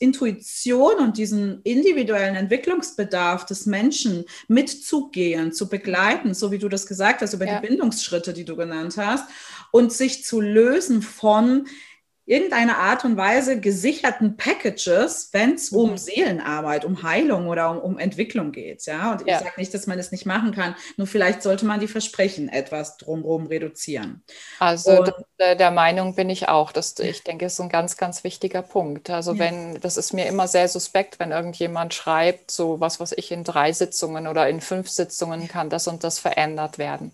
Intuition und diesen individuellen Entwicklungsbedarf des Menschen mitzugehen, zu begleiten, so wie du das gesagt hast, über ja. die Bindungsschritte, die du genannt hast, und sich zu lösen von irgendeine Art und Weise gesicherten Packages, wenn es um mhm. Seelenarbeit, um Heilung oder um, um Entwicklung geht. Ja, und ich ja. sage nicht, dass man es nicht machen kann, nur vielleicht sollte man die Versprechen etwas drumherum reduzieren. Also und, der Meinung bin ich auch, dass ich denke, es ist ein ganz, ganz wichtiger Punkt. Also ja. wenn, das ist mir immer sehr suspekt, wenn irgendjemand schreibt, so was, was ich in drei Sitzungen oder in fünf Sitzungen kann das und das verändert werden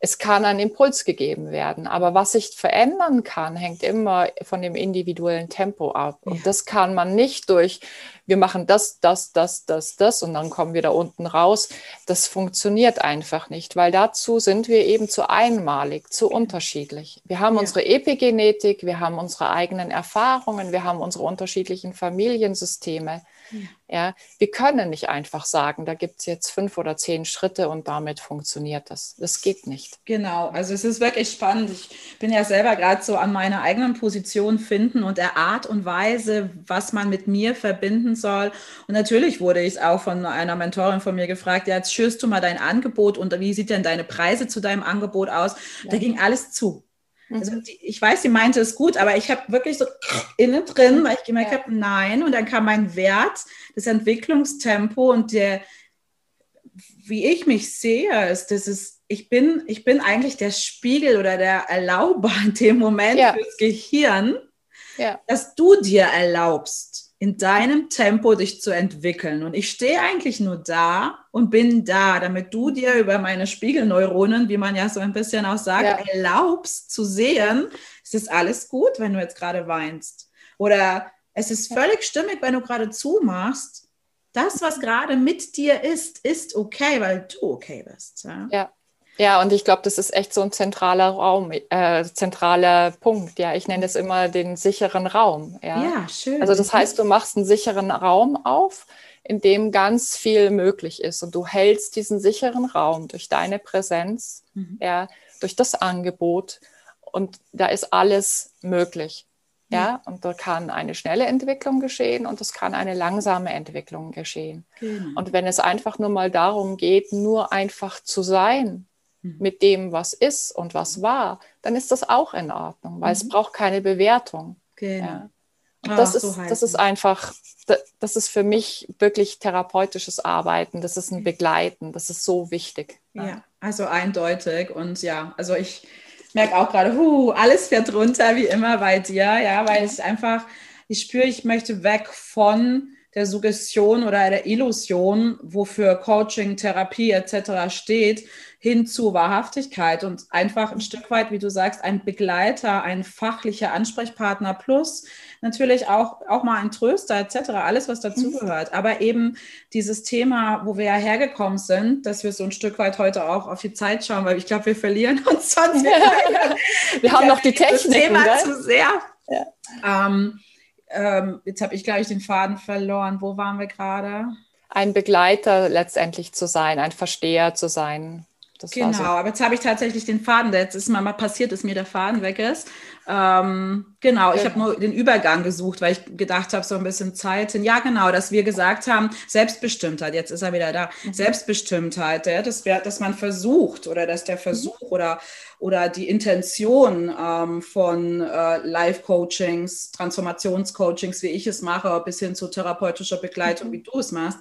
es kann ein Impuls gegeben werden. Aber was sich verändern kann, hängt immer von dem individuellen Tempo ab. Und ja. das kann man nicht durch, wir machen das, das, das, das, das und dann kommen wir da unten raus. Das funktioniert einfach nicht, weil dazu sind wir eben zu einmalig, zu unterschiedlich. Wir haben ja. unsere Epigenetik, wir haben unsere eigenen Erfahrungen, wir haben unsere unterschiedlichen Familiensysteme. Ja, wir können nicht einfach sagen, da gibt es jetzt fünf oder zehn Schritte und damit funktioniert das. Das geht nicht. Genau, also es ist wirklich spannend. Ich bin ja selber gerade so an meiner eigenen Position finden und der Art und Weise, was man mit mir verbinden soll. Und natürlich wurde ich auch von einer Mentorin von mir gefragt, ja, jetzt schürst du mal dein Angebot und wie sieht denn deine Preise zu deinem Angebot aus? Ja. Da ging alles zu. Also mhm. die, ich weiß, sie meinte es gut, aber ich habe wirklich so innen drin, weil ich gemerkt ja. habe, nein. Und dann kam mein Wert, das Entwicklungstempo und der, wie ich mich sehe, ist, das ist, ich bin, ich bin eigentlich der Spiegel oder der Erlauber in dem Moment ja. fürs Gehirn, ja. dass du dir erlaubst, in deinem Tempo dich zu entwickeln. Und ich stehe eigentlich nur da und bin da, damit du dir über meine Spiegelneuronen, wie man ja so ein bisschen auch sagt, ja. erlaubst zu sehen, es ist alles gut, wenn du jetzt gerade weinst. Oder es ist völlig stimmig, wenn du gerade zumachst. Das, was gerade mit dir ist, ist okay, weil du okay bist. Ja. ja. Ja, und ich glaube, das ist echt so ein zentraler Raum, äh, zentraler Punkt. Ja, ich nenne es immer den sicheren Raum. Ja? ja, schön. Also das heißt, du machst einen sicheren Raum auf, in dem ganz viel möglich ist. Und du hältst diesen sicheren Raum durch deine Präsenz, mhm. ja, durch das Angebot. Und da ist alles möglich. Ja, und da kann eine schnelle Entwicklung geschehen und es kann eine langsame Entwicklung geschehen. Genau. Und wenn es einfach nur mal darum geht, nur einfach zu sein. Mit dem, was ist und was war, dann ist das auch in Ordnung, weil mhm. es braucht keine Bewertung. Genau. Ja. Und das, Ach, ist, so das ist einfach, das ist für mich wirklich therapeutisches Arbeiten, das ist ein Begleiten, das ist so wichtig. Ja, ja also eindeutig und ja, also ich merke auch gerade, huh, alles fährt runter wie immer bei dir, ja, weil ich einfach, ich spüre, ich möchte weg von der Suggestion oder der Illusion, wofür Coaching, Therapie etc. steht, hin zu Wahrhaftigkeit und einfach ein Stück weit, wie du sagst, ein Begleiter, ein fachlicher Ansprechpartner plus natürlich auch, auch mal ein Tröster etc., alles, was dazugehört. Mhm. Aber eben dieses Thema, wo wir ja hergekommen sind, dass wir so ein Stück weit heute auch auf die Zeit schauen, weil ich glaube, wir verlieren uns sonst. Ja. wir haben noch die Technik. Thema gell? zu sehr. Ja. Ähm, ähm, jetzt habe ich, glaube ich, den Faden verloren. Wo waren wir gerade? Ein Begleiter letztendlich zu sein, ein Versteher zu sein. Das genau, so. aber jetzt habe ich tatsächlich den Faden, jetzt ist mal, mal passiert, dass mir der Faden weg ist. Ähm, genau, ich habe nur den Übergang gesucht, weil ich gedacht habe, so ein bisschen Zeit hin. Ja, genau, dass wir gesagt haben, Selbstbestimmtheit, jetzt ist er wieder da, mhm. Selbstbestimmtheit, ja, dass, wir, dass man versucht oder dass der Versuch mhm. oder, oder die Intention ähm, von äh, Live-Coachings, Transformationscoachings, wie ich es mache, bis hin zu therapeutischer Begleitung, mhm. wie du es machst,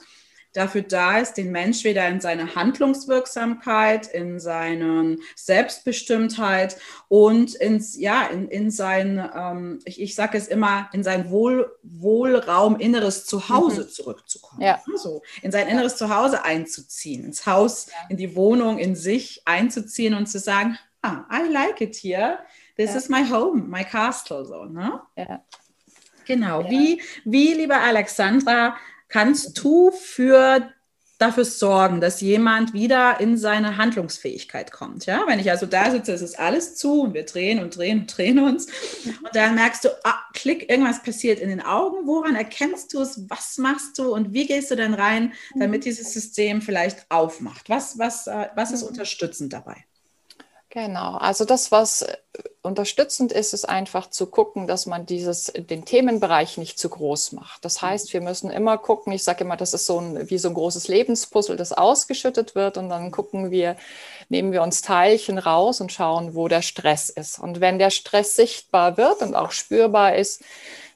dafür da ist, den Mensch wieder in seine Handlungswirksamkeit, in seine Selbstbestimmtheit und ins, ja, in, in sein, ähm, ich, ich sage es immer, in sein Wohl, Wohlraum, inneres Zuhause mhm. zurückzukommen. Ja. Also in sein inneres Zuhause einzuziehen, ins Haus, ja. in die Wohnung, in sich einzuziehen und zu sagen, ah, I like it here. This ja. is my home, my castle, so, ne? Ja. Genau. Wie, wie, liebe Alexandra, kannst du für dafür sorgen, dass jemand wieder in seine Handlungsfähigkeit kommt. Ja, wenn ich also da sitze, ist es alles zu und wir drehen und drehen und drehen uns. Und dann merkst du, ah, klick, irgendwas passiert in den Augen. Woran erkennst du es? Was machst du und wie gehst du dann rein, damit mhm. dieses System vielleicht aufmacht? Was, was, äh, was ist mhm. unterstützend dabei? Genau, also das, was äh, unterstützend ist, ist einfach zu gucken, dass man dieses, den Themenbereich nicht zu groß macht. Das heißt, wir müssen immer gucken, ich sage immer, das ist so ein, wie so ein großes Lebenspuzzle, das ausgeschüttet wird und dann gucken wir, nehmen wir uns Teilchen raus und schauen, wo der Stress ist. Und wenn der Stress sichtbar wird und auch spürbar ist,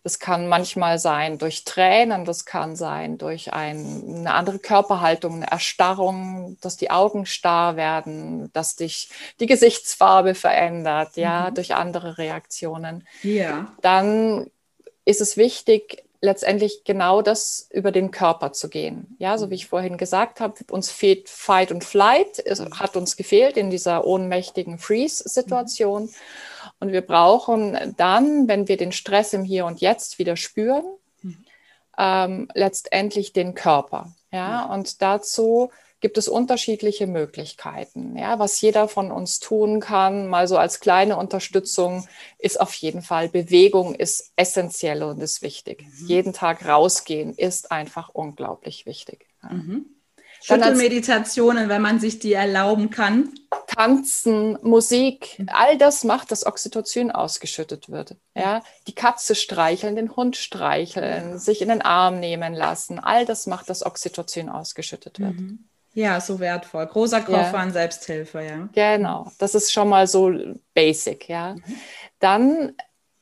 das kann manchmal sein durch Tränen, das kann sein durch ein, eine andere Körperhaltung, eine Erstarrung, dass die Augen starr werden, dass dich die Gesichtsfarbe verändert, ja, mhm. durch andere Reaktionen. Ja. Dann ist es wichtig, letztendlich genau das über den Körper zu gehen. Ja, so wie ich vorhin gesagt habe, uns fehlt Fight und Flight, es mhm. hat uns gefehlt in dieser ohnmächtigen Freeze-Situation. Mhm. Und wir brauchen dann, wenn wir den Stress im Hier und Jetzt wieder spüren, mhm. ähm, letztendlich den Körper. Ja, mhm. und dazu gibt es unterschiedliche Möglichkeiten. Ja, was jeder von uns tun kann, mal so als kleine Unterstützung, ist auf jeden Fall Bewegung ist essentiell und ist wichtig. Mhm. Jeden Tag rausgehen ist einfach unglaublich wichtig. Ja. Mhm. Schüttelmeditationen, wenn man sich die erlauben kann. Tanzen, Musik, all das macht, dass Oxytocin ausgeschüttet wird. Ja, die Katze streicheln, den Hund streicheln, sich in den Arm nehmen lassen, all das macht, dass Oxytocin ausgeschüttet wird. Mhm. Ja, so wertvoll. Großer Koffer ja. an Selbsthilfe, ja. Genau, das ist schon mal so basic, ja. Mhm. Dann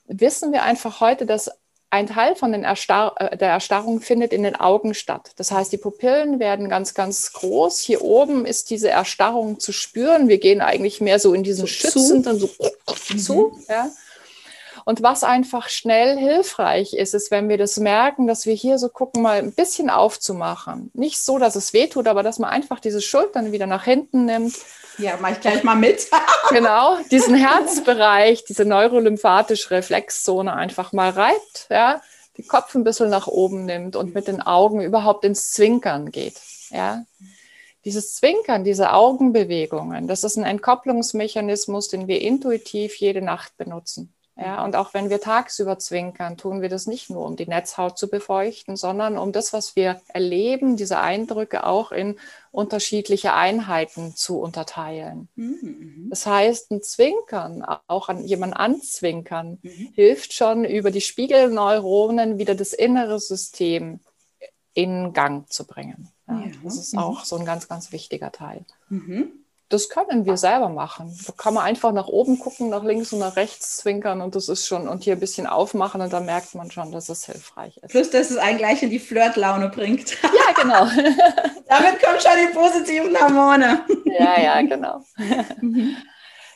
wissen wir einfach heute, dass ein Teil von Erstar äh, der Erstarrung findet in den Augen statt. Das heißt, die Pupillen werden ganz, ganz groß. Hier oben ist diese Erstarrung zu spüren. Wir gehen eigentlich mehr so in diesen so schützenden so mhm. zu. Ja. Und was einfach schnell hilfreich ist, ist, wenn wir das merken, dass wir hier so gucken, mal ein bisschen aufzumachen. Nicht so, dass es wehtut, aber dass man einfach diese Schultern wieder nach hinten nimmt ja, mache ich gleich mal mit. genau, diesen Herzbereich, diese neurolymphatische Reflexzone einfach mal reibt, ja, die Kopf ein bisschen nach oben nimmt und mit den Augen überhaupt ins Zwinkern geht, ja. Dieses Zwinkern, diese Augenbewegungen, das ist ein Entkopplungsmechanismus, den wir intuitiv jede Nacht benutzen. Ja, und auch wenn wir tagsüber zwinkern, tun wir das nicht nur, um die Netzhaut zu befeuchten, sondern um das, was wir erleben, diese Eindrücke auch in unterschiedliche Einheiten zu unterteilen. Mhm. Das heißt, ein Zwinkern, auch an jemanden anzwinkern, mhm. hilft schon über die Spiegelneuronen wieder das innere System in Gang zu bringen. Ja, ja. Das ist mhm. auch so ein ganz, ganz wichtiger Teil. Mhm das können wir selber machen. Da kann man einfach nach oben gucken, nach links und nach rechts zwinkern und das ist schon, und hier ein bisschen aufmachen und dann merkt man schon, dass es hilfreich ist. Plus, dass es einen gleich in die Flirtlaune bringt. Ja, genau. Damit kommen schon die positiven Hormone. Ja, ja, genau. Mhm.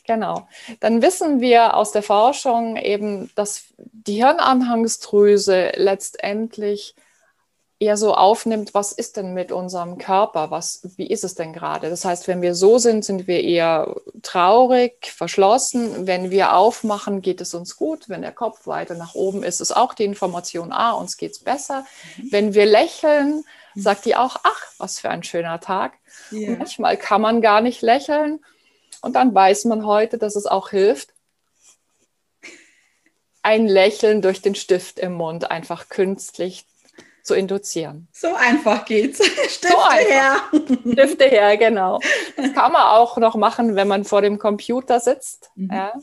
Genau. Dann wissen wir aus der Forschung eben, dass die Hirnanhangsdrüse letztendlich eher so aufnimmt, was ist denn mit unserem Körper? Was, wie ist es denn gerade? Das heißt, wenn wir so sind, sind wir eher traurig, verschlossen. Wenn wir aufmachen, geht es uns gut. Wenn der Kopf weiter nach oben ist, ist auch die Information, ah, uns geht's besser. Mhm. Wenn wir lächeln, mhm. sagt die auch, ach, was für ein schöner Tag. Yeah. Manchmal kann man gar nicht lächeln. Und dann weiß man heute, dass es auch hilft, ein Lächeln durch den Stift im Mund einfach künstlich zu induzieren. So einfach geht's. Stifte so einfach. her. Stifte her, genau. Das kann man auch noch machen, wenn man vor dem Computer sitzt mhm. ja,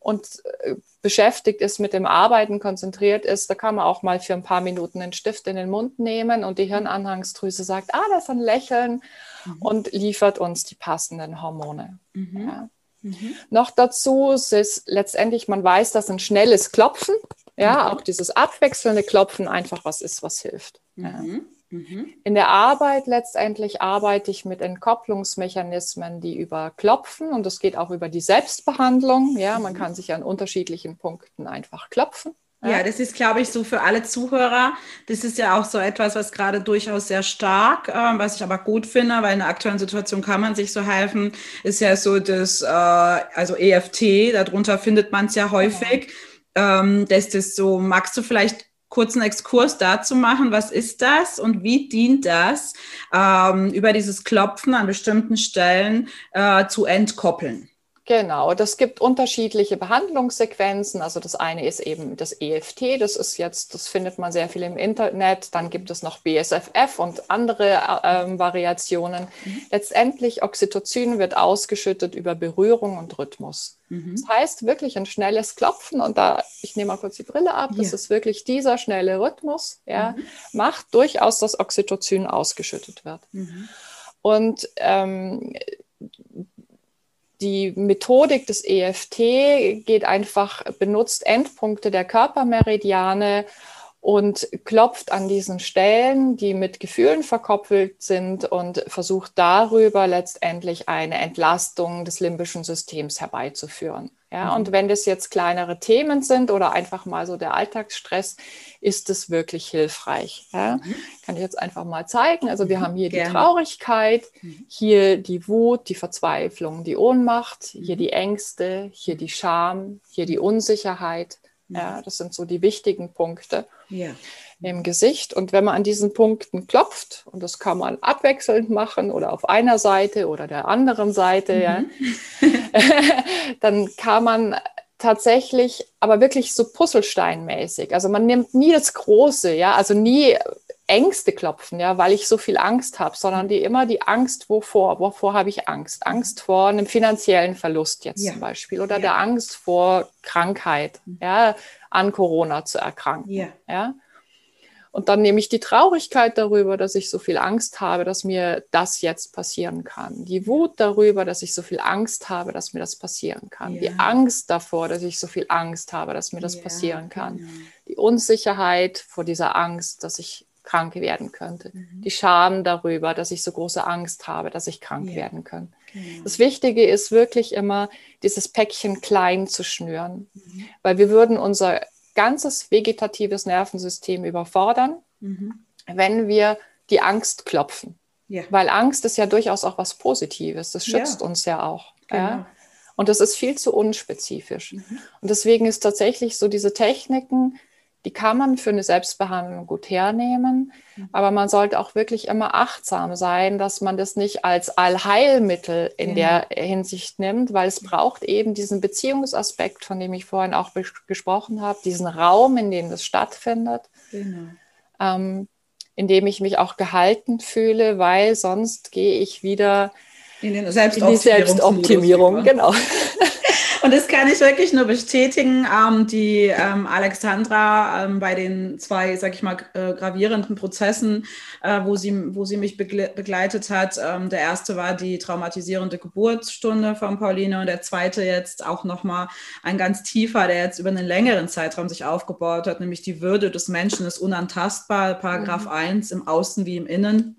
und äh, beschäftigt ist mit dem Arbeiten, konzentriert ist. Da kann man auch mal für ein paar Minuten den Stift in den Mund nehmen und die Hirnanhangsdrüse sagt, ah, das ist ein Lächeln mhm. und liefert uns die passenden Hormone. Mhm. Ja. Mhm. Noch dazu ist letztendlich, man weiß, dass ein schnelles Klopfen ja, mhm. auch dieses abwechselnde Klopfen einfach was ist, was hilft. Mhm. Mhm. In der Arbeit letztendlich arbeite ich mit Entkopplungsmechanismen, die über Klopfen und das geht auch über die Selbstbehandlung. Ja, man mhm. kann sich an unterschiedlichen Punkten einfach klopfen. Ja, das ist, glaube ich, so für alle Zuhörer. Das ist ja auch so etwas, was gerade durchaus sehr stark, äh, was ich aber gut finde, weil in der aktuellen Situation kann man sich so helfen, ist ja so das, äh, also EFT, darunter findet man es ja häufig. Ähm, dass das so, magst du vielleicht kurz einen Exkurs dazu machen, was ist das und wie dient das, ähm, über dieses Klopfen an bestimmten Stellen äh, zu entkoppeln? Genau, das gibt unterschiedliche Behandlungssequenzen. Also das eine ist eben das EFT, das ist jetzt, das findet man sehr viel im Internet. Dann gibt es noch BSFF und andere äh, Variationen. Mhm. Letztendlich Oxytocin wird ausgeschüttet über Berührung und Rhythmus. Mhm. Das heißt wirklich ein schnelles Klopfen und da, ich nehme mal kurz die Brille ab, ja. das ist wirklich dieser schnelle Rhythmus, ja, mhm. macht durchaus, dass Oxytocin ausgeschüttet wird. Mhm. Und ähm, die Methodik des EFT geht einfach, benutzt Endpunkte der Körpermeridiane und klopft an diesen Stellen, die mit Gefühlen verkoppelt sind und versucht darüber letztendlich eine Entlastung des limbischen Systems herbeizuführen. Ja, mhm. und wenn das jetzt kleinere Themen sind oder einfach mal so der Alltagsstress, ist es wirklich hilfreich. Ja? Mhm. Kann ich jetzt einfach mal zeigen. Also wir mhm. haben hier Gerne. die Traurigkeit, mhm. hier die Wut, die Verzweiflung, die Ohnmacht, hier mhm. die Ängste, hier die Scham, hier die Unsicherheit. Ja, das sind so die wichtigen Punkte ja. im Gesicht. Und wenn man an diesen Punkten klopft, und das kann man abwechselnd machen oder auf einer Seite oder der anderen Seite, mhm. ja, dann kann man tatsächlich, aber wirklich so Puzzlesteinmäßig. Also man nimmt nie das Große, ja, also nie Ängste klopfen, ja, weil ich so viel Angst habe, sondern die immer die Angst, wovor? Wovor habe ich Angst? Angst vor einem finanziellen Verlust jetzt ja. zum Beispiel oder ja. der Angst vor Krankheit, mhm. ja, an Corona zu erkranken, ja. ja. Und dann nehme ich die Traurigkeit darüber, dass ich so viel Angst habe, dass mir das jetzt passieren kann. Die Wut darüber, dass ich so viel Angst habe, dass mir das passieren kann. Ja. Die Angst davor, dass ich so viel Angst habe, dass mir das ja, passieren kann. Genau. Die Unsicherheit vor dieser Angst, dass ich krank werden könnte. Mhm. Die Scham darüber, dass ich so große Angst habe, dass ich krank ja. werden kann. Genau. Das Wichtige ist wirklich immer, dieses Päckchen klein zu schnüren, mhm. weil wir würden unser ganzes vegetatives Nervensystem überfordern, mhm. wenn wir die Angst klopfen. Ja. Weil Angst ist ja durchaus auch was Positives. Das schützt ja. uns ja auch. Genau. Ja? Und das ist viel zu unspezifisch. Mhm. Und deswegen ist tatsächlich so diese Techniken, die kann man für eine Selbstbehandlung gut hernehmen, mhm. aber man sollte auch wirklich immer achtsam sein, dass man das nicht als Allheilmittel in ja. der Hinsicht nimmt, weil es braucht eben diesen Beziehungsaspekt, von dem ich vorhin auch gesprochen habe, diesen Raum, in dem das stattfindet, genau. ähm, in dem ich mich auch gehalten fühle, weil sonst gehe ich wieder in. In die Selbstoptimierung, genau. Und das kann ich wirklich nur bestätigen. Ähm, die ähm, Alexandra ähm, bei den zwei, sag ich mal, äh, gravierenden Prozessen, äh, wo, sie, wo sie mich begle begleitet hat. Ähm, der erste war die traumatisierende Geburtsstunde von Pauline und der zweite jetzt auch nochmal ein ganz tiefer, der jetzt über einen längeren Zeitraum sich aufgebaut hat, nämlich die Würde des Menschen ist unantastbar, Paragraph mhm. 1 im Außen wie im Innen.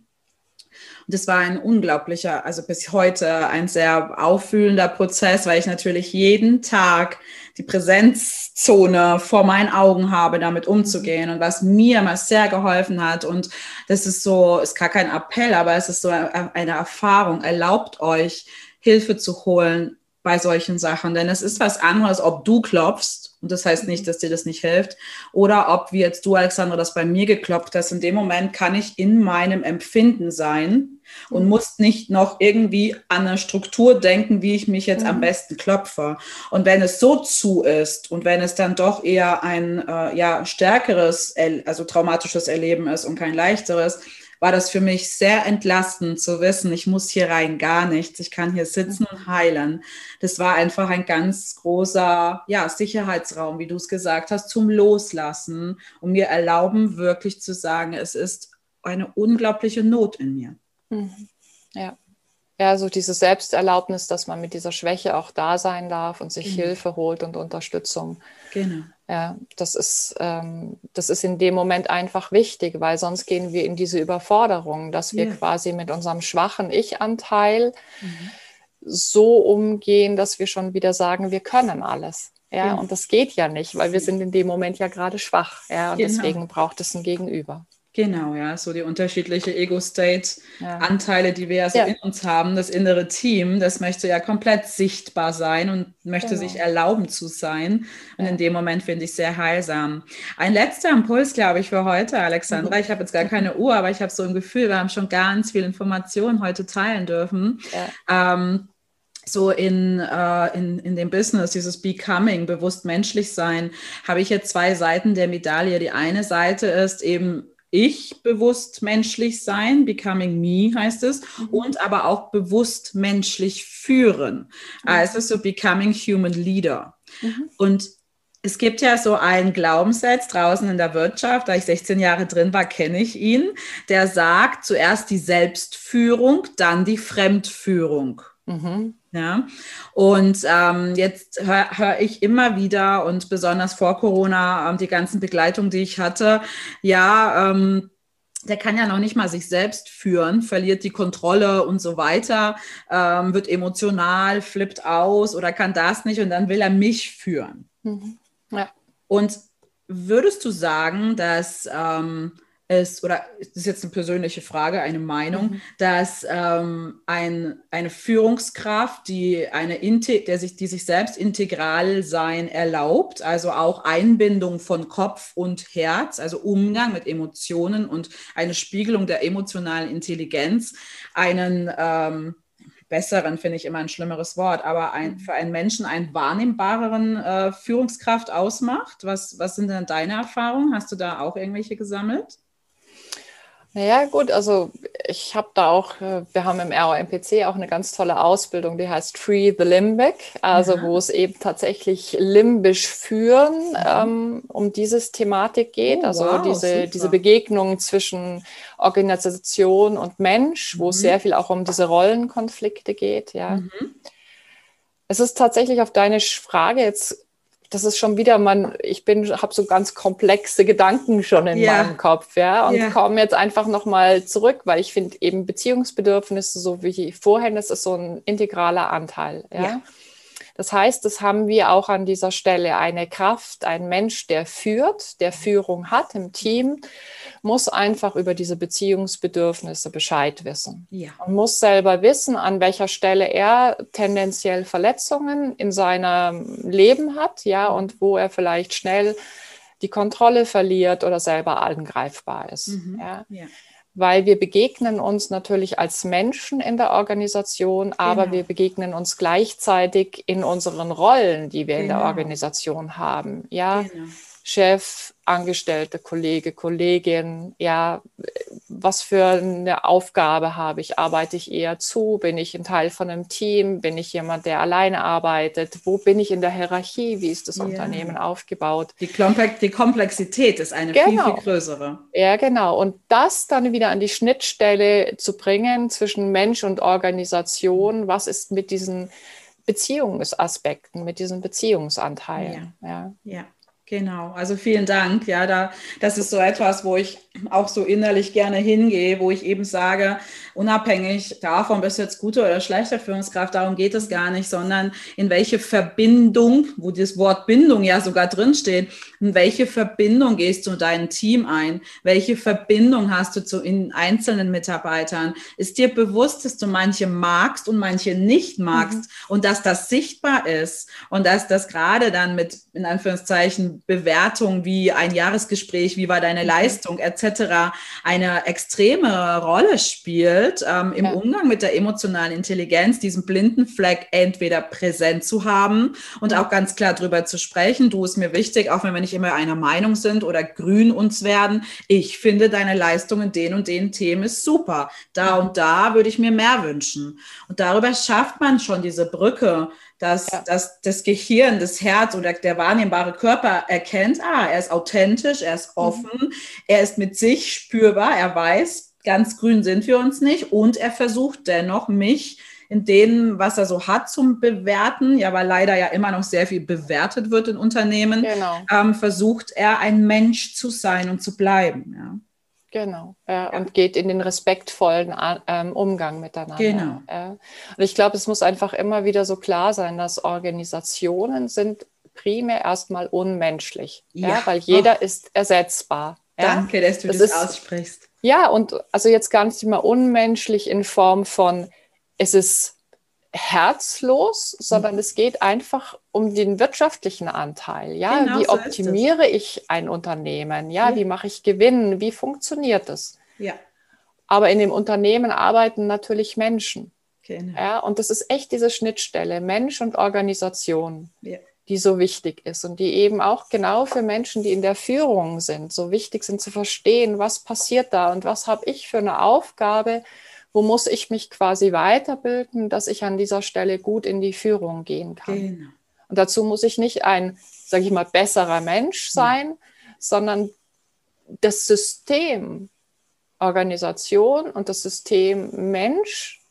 Es war ein unglaublicher, also bis heute ein sehr auffühlender Prozess, weil ich natürlich jeden Tag die Präsenzzone vor meinen Augen habe, damit umzugehen und was mir mal sehr geholfen hat. Und das ist so, ist gar kein Appell, aber es ist so eine Erfahrung. Erlaubt euch, Hilfe zu holen bei solchen Sachen, denn es ist was anderes, ob du klopfst und das heißt nicht, dass dir das nicht hilft. Oder ob, wie jetzt du, Alexandra, das bei mir geklopft hast, in dem Moment kann ich in meinem Empfinden sein und mhm. muss nicht noch irgendwie an eine Struktur denken, wie ich mich jetzt mhm. am besten klopfe. Und wenn es so zu ist und wenn es dann doch eher ein äh, ja, stärkeres, also traumatisches Erleben ist und kein leichteres, war das für mich sehr entlastend zu wissen, ich muss hier rein gar nichts, ich kann hier sitzen und heilen. Das war einfach ein ganz großer ja, Sicherheitsraum, wie du es gesagt hast, zum Loslassen und mir erlauben, wirklich zu sagen, es ist eine unglaubliche Not in mir. Mhm. Ja. Ja, so diese Selbsterlaubnis, dass man mit dieser Schwäche auch da sein darf und sich genau. Hilfe holt und Unterstützung. Genau. Ja, das ist, ähm, das ist in dem Moment einfach wichtig, weil sonst gehen wir in diese Überforderung, dass wir ja. quasi mit unserem schwachen Ich-Anteil mhm. so umgehen, dass wir schon wieder sagen, wir können alles. Ja, ja, und das geht ja nicht, weil wir sind in dem Moment ja gerade schwach. Ja, und genau. deswegen braucht es ein Gegenüber. Genau, ja, so die unterschiedliche Ego-State-Anteile, die wir ja so ja. in uns haben. Das innere Team, das möchte ja komplett sichtbar sein und möchte genau. sich erlauben zu sein. Und ja. in dem Moment finde ich sehr heilsam. Ein letzter Impuls, glaube ich, für heute, Alexandra. Mhm. Ich habe jetzt gar keine Uhr, aber ich habe so ein Gefühl, wir haben schon ganz viel Informationen heute teilen dürfen. Ja. Ähm, so in, äh, in, in dem Business, dieses Becoming, bewusst menschlich sein, habe ich jetzt zwei Seiten der Medaille. Die eine Seite ist eben ich bewusst menschlich sein, becoming me heißt es, mhm. und aber auch bewusst menschlich führen. Mhm. Also so becoming human leader. Mhm. Und es gibt ja so einen Glaubenssatz draußen in der Wirtschaft, da ich 16 Jahre drin war, kenne ich ihn, der sagt zuerst die Selbstführung, dann die Fremdführung. Mhm. Ja, und ähm, jetzt höre hör ich immer wieder und besonders vor Corona ähm, die ganzen Begleitungen, die ich hatte, ja, ähm, der kann ja noch nicht mal sich selbst führen, verliert die Kontrolle und so weiter, ähm, wird emotional, flippt aus oder kann das nicht und dann will er mich führen. Mhm. Ja. Und würdest du sagen, dass ähm, es, oder das ist jetzt eine persönliche Frage, eine Meinung, mhm. dass ähm, ein, eine Führungskraft, die, eine der sich, die sich selbst integral sein erlaubt, also auch Einbindung von Kopf und Herz, also Umgang mit Emotionen und eine Spiegelung der emotionalen Intelligenz, einen ähm, besseren, finde ich immer ein schlimmeres Wort, aber ein, mhm. für einen Menschen einen wahrnehmbareren äh, Führungskraft ausmacht. Was, was sind denn deine Erfahrungen? Hast du da auch irgendwelche gesammelt? Naja, gut, also ich habe da auch, äh, wir haben im ROMPC auch eine ganz tolle Ausbildung, die heißt Free the Limbic, also ja. wo es eben tatsächlich limbisch führen mhm. ähm, um dieses Thematik geht, oh, also wow, diese, diese Begegnung zwischen Organisation und Mensch, mhm. wo es mhm. sehr viel auch um diese Rollenkonflikte geht, ja. Mhm. Es ist tatsächlich auf deine Frage jetzt das ist schon wieder man, ich bin, habe so ganz komplexe Gedanken schon in ja. meinem Kopf, ja, und ja. komme jetzt einfach nochmal zurück, weil ich finde eben Beziehungsbedürfnisse, so wie vorhin, das ist so ein integraler Anteil, ja. ja. Das heißt, das haben wir auch an dieser Stelle eine Kraft, ein Mensch, der führt, der Führung hat im Team, muss einfach über diese Beziehungsbedürfnisse Bescheid wissen. Ja. Und muss selber wissen, an welcher Stelle er tendenziell Verletzungen in seinem Leben hat, ja, und wo er vielleicht schnell die Kontrolle verliert oder selber angreifbar ist. Mhm. Ja. ja weil wir begegnen uns natürlich als Menschen in der Organisation, aber genau. wir begegnen uns gleichzeitig in unseren Rollen, die wir genau. in der genau. Organisation haben. Ja, genau. Chef, Angestellte, Kollege, Kollegin, ja, was für eine Aufgabe habe ich? Arbeite ich eher zu? Bin ich ein Teil von einem Team? Bin ich jemand, der alleine arbeitet? Wo bin ich in der Hierarchie? Wie ist das ja. Unternehmen aufgebaut? Die, Komplex die, Komplexität ist eine genau. viel, viel größere. Ja, genau. Und das dann wieder an die Schnittstelle zu bringen zwischen Mensch und Organisation. Was ist mit diesen Beziehungsaspekten, mit diesen Beziehungsanteilen? Ja. ja. ja. Genau, also vielen Dank. Ja, da, das ist so etwas, wo ich auch so innerlich gerne hingehe, wo ich eben sage, unabhängig davon, bist du jetzt gute oder schlechte Führungskraft, darum geht es gar nicht, sondern in welche Verbindung, wo das Wort Bindung ja sogar drinsteht, in welche Verbindung gehst du in dein Team ein? Welche Verbindung hast du zu in einzelnen Mitarbeitern? Ist dir bewusst, dass du manche magst und manche nicht magst mhm. und dass das sichtbar ist und dass das gerade dann mit, in Anführungszeichen, Bewertung wie ein Jahresgespräch, wie war deine mhm. Leistung etc. eine extreme Rolle spielt ähm, im ja. Umgang mit der emotionalen Intelligenz, diesen blinden Fleck entweder präsent zu haben und auch ganz klar drüber zu sprechen. Du ist mir wichtig, auch wenn wir nicht immer einer Meinung sind oder grün uns werden. Ich finde deine Leistung in den und den Themen ist super. Da und da würde ich mir mehr wünschen. Und darüber schafft man schon diese Brücke dass, ja. dass das Gehirn, das Herz oder der wahrnehmbare Körper erkennt, ah, er ist authentisch, er ist mhm. offen, mhm. er ist mit sich spürbar, er weiß, ganz grün sind wir uns nicht und er versucht dennoch, mich in dem, was er so hat, zum Bewerten, ja, weil leider ja immer noch sehr viel bewertet wird in Unternehmen, genau. ähm, versucht er ein Mensch zu sein und zu bleiben. Ja. Genau, ja, und geht in den respektvollen ähm, Umgang miteinander. Genau. Ja. Und ich glaube, es muss einfach immer wieder so klar sein, dass Organisationen sind primär erstmal unmenschlich, ja, ja weil jeder oh. ist ersetzbar. Danke, dass du das, das ist, aussprichst. Ja, und also jetzt gar nicht immer unmenschlich in Form von, es ist herzlos, sondern mhm. es geht einfach um den wirtschaftlichen Anteil. Ja, genau wie so optimiere ich ein Unternehmen? Ja, ja, wie mache ich Gewinn? Wie funktioniert das? Ja. Aber in dem Unternehmen arbeiten natürlich Menschen. Genau. Ja, und das ist echt diese Schnittstelle Mensch und Organisation, ja. die so wichtig ist und die eben auch genau für Menschen, die in der Führung sind, so wichtig sind zu verstehen, was passiert da und was habe ich für eine Aufgabe, wo muss ich mich quasi weiterbilden, dass ich an dieser Stelle gut in die Führung gehen kann. Genau. Und dazu muss ich nicht ein, sage ich mal, besserer Mensch sein, mhm. sondern das System Organisation und das System Mensch,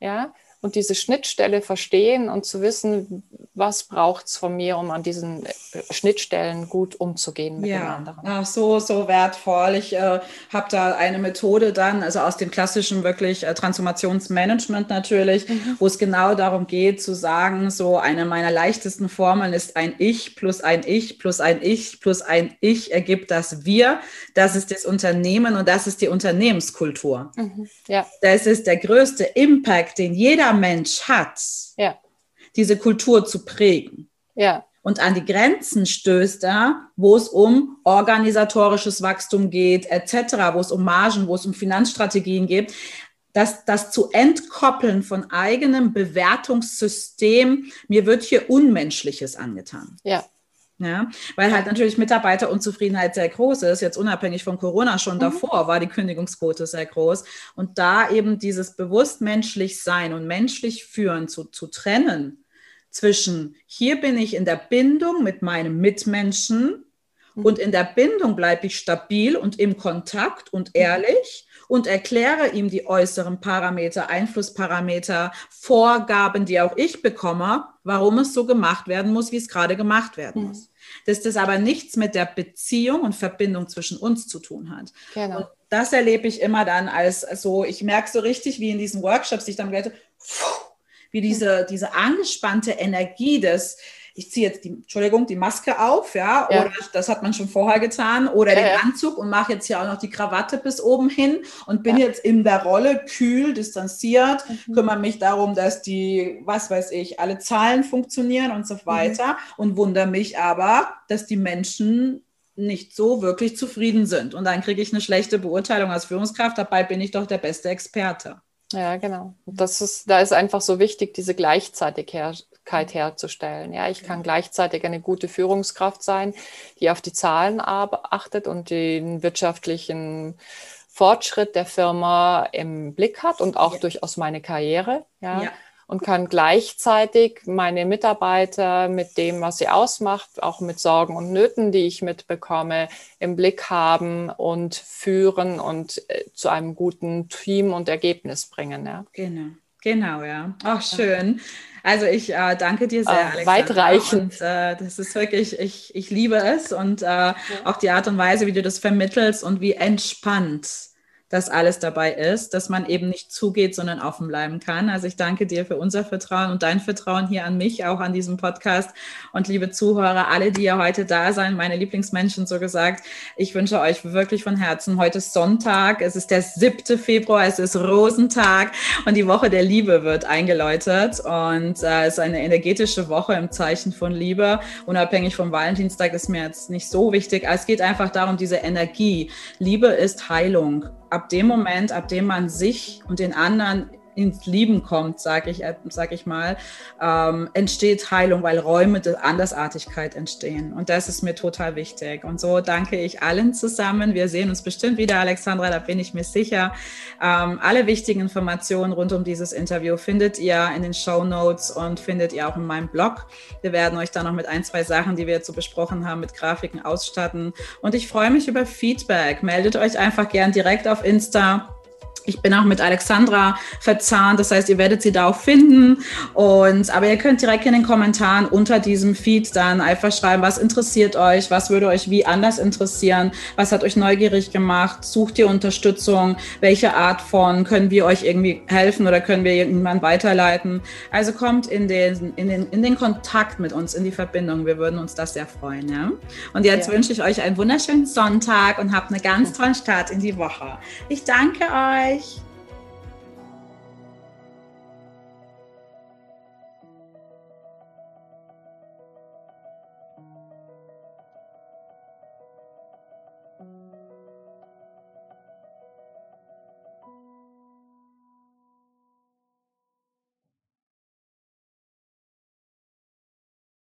ja, und diese Schnittstelle verstehen und zu wissen, was braucht es von mir, um an diesen äh, Schnittstellen gut umzugehen mit ja. den anderen. Ach, so, so wertvoll. Ich äh, habe da eine Methode dann, also aus dem klassischen wirklich äh, Transformationsmanagement natürlich, mhm. wo es genau darum geht zu sagen, so eine meiner leichtesten Formeln ist ein Ich plus ein Ich plus ein Ich plus ein Ich ergibt das Wir. Das ist das Unternehmen und das ist die Unternehmenskultur. Mhm. Ja. Das ist der größte Impact, den jeder Mensch hat, ja. diese Kultur zu prägen. Ja. Und an die Grenzen stößt er, wo es um organisatorisches Wachstum geht, etc., wo es um Margen, wo es um Finanzstrategien geht. Das, das zu entkoppeln von eigenem Bewertungssystem, mir wird hier Unmenschliches angetan. Ja. Ja, weil halt natürlich Mitarbeiterunzufriedenheit sehr groß ist. Jetzt unabhängig von Corona schon mhm. davor war die Kündigungsquote sehr groß. Und da eben dieses bewusst menschlich sein und menschlich führen zu, zu trennen zwischen hier bin ich in der Bindung mit meinem Mitmenschen mhm. und in der Bindung bleibe ich stabil und im Kontakt und mhm. ehrlich und erkläre ihm die äußeren Parameter, Einflussparameter, Vorgaben, die auch ich bekomme, warum es so gemacht werden muss, wie es gerade gemacht werden muss. Dass das aber nichts mit der Beziehung und Verbindung zwischen uns zu tun hat. Genau. Und das erlebe ich immer dann als so, ich merke so richtig, wie in diesen Workshops, die ich dann werde, wie diese, diese angespannte Energie des, ich ziehe jetzt die, Entschuldigung, die Maske auf, ja, ja. oder das hat man schon vorher getan, oder ja, den ja. Anzug und mache jetzt hier auch noch die Krawatte bis oben hin und bin jetzt in der Rolle kühl, distanziert, mhm. kümmere mich darum, dass die, was weiß ich, alle Zahlen funktionieren und so mhm. weiter mhm. und wundere mich aber, dass die Menschen nicht so wirklich zufrieden sind. Und dann kriege ich eine schlechte Beurteilung als Führungskraft, dabei bin ich doch der beste Experte. Ja, genau. Das ist, da ist einfach so wichtig, diese Gleichzeitigkeit herzustellen. Ja, ich kann gleichzeitig eine gute Führungskraft sein, die auf die Zahlen achtet und den wirtschaftlichen Fortschritt der Firma im Blick hat und auch ja. durchaus meine Karriere. Ja. ja und kann gleichzeitig meine Mitarbeiter mit dem, was sie ausmacht, auch mit Sorgen und Nöten, die ich mitbekomme, im Blick haben und führen und äh, zu einem guten Team und Ergebnis bringen. Ja. Genau. Genau, ja. Ach, schön. Also ich äh, danke dir sehr, äh, Weitreichend. Und, äh, das ist wirklich, ich, ich liebe es und äh, ja. auch die Art und Weise, wie du das vermittelst und wie entspannt dass alles dabei ist, dass man eben nicht zugeht, sondern offen bleiben kann. Also ich danke dir für unser Vertrauen und dein Vertrauen hier an mich, auch an diesem Podcast. Und liebe Zuhörer, alle, die ja heute da sein, meine Lieblingsmenschen so gesagt, ich wünsche euch wirklich von Herzen, heute ist Sonntag, es ist der 7. Februar, es ist Rosentag und die Woche der Liebe wird eingeläutet und äh, es ist eine energetische Woche im Zeichen von Liebe. Unabhängig vom Valentinstag ist mir jetzt nicht so wichtig. Es geht einfach darum, diese Energie. Liebe ist Heilung ab dem Moment, ab dem man sich und den anderen ins Lieben kommt, sage ich, äh, sag ich mal, ähm, entsteht Heilung, weil Räume der Andersartigkeit entstehen. Und das ist mir total wichtig. Und so danke ich allen zusammen. Wir sehen uns bestimmt wieder, Alexandra, da bin ich mir sicher. Ähm, alle wichtigen Informationen rund um dieses Interview findet ihr in den Show Notes und findet ihr auch in meinem Blog. Wir werden euch da noch mit ein, zwei Sachen, die wir jetzt so besprochen haben, mit Grafiken ausstatten. Und ich freue mich über Feedback. Meldet euch einfach gern direkt auf Insta ich bin auch mit Alexandra verzahnt, das heißt, ihr werdet sie da auch finden. Und, aber ihr könnt direkt in den Kommentaren unter diesem Feed dann einfach schreiben, was interessiert euch, was würde euch wie anders interessieren, was hat euch neugierig gemacht, sucht ihr Unterstützung, welche Art von, können wir euch irgendwie helfen oder können wir jemanden weiterleiten. Also kommt in den, in den, in den Kontakt mit uns, in die Verbindung. Wir würden uns das sehr freuen. Ja? Und jetzt ja. wünsche ich euch einen wunderschönen Sonntag und habt einen ganz tollen Start in die Woche. Ich danke euch. Euch.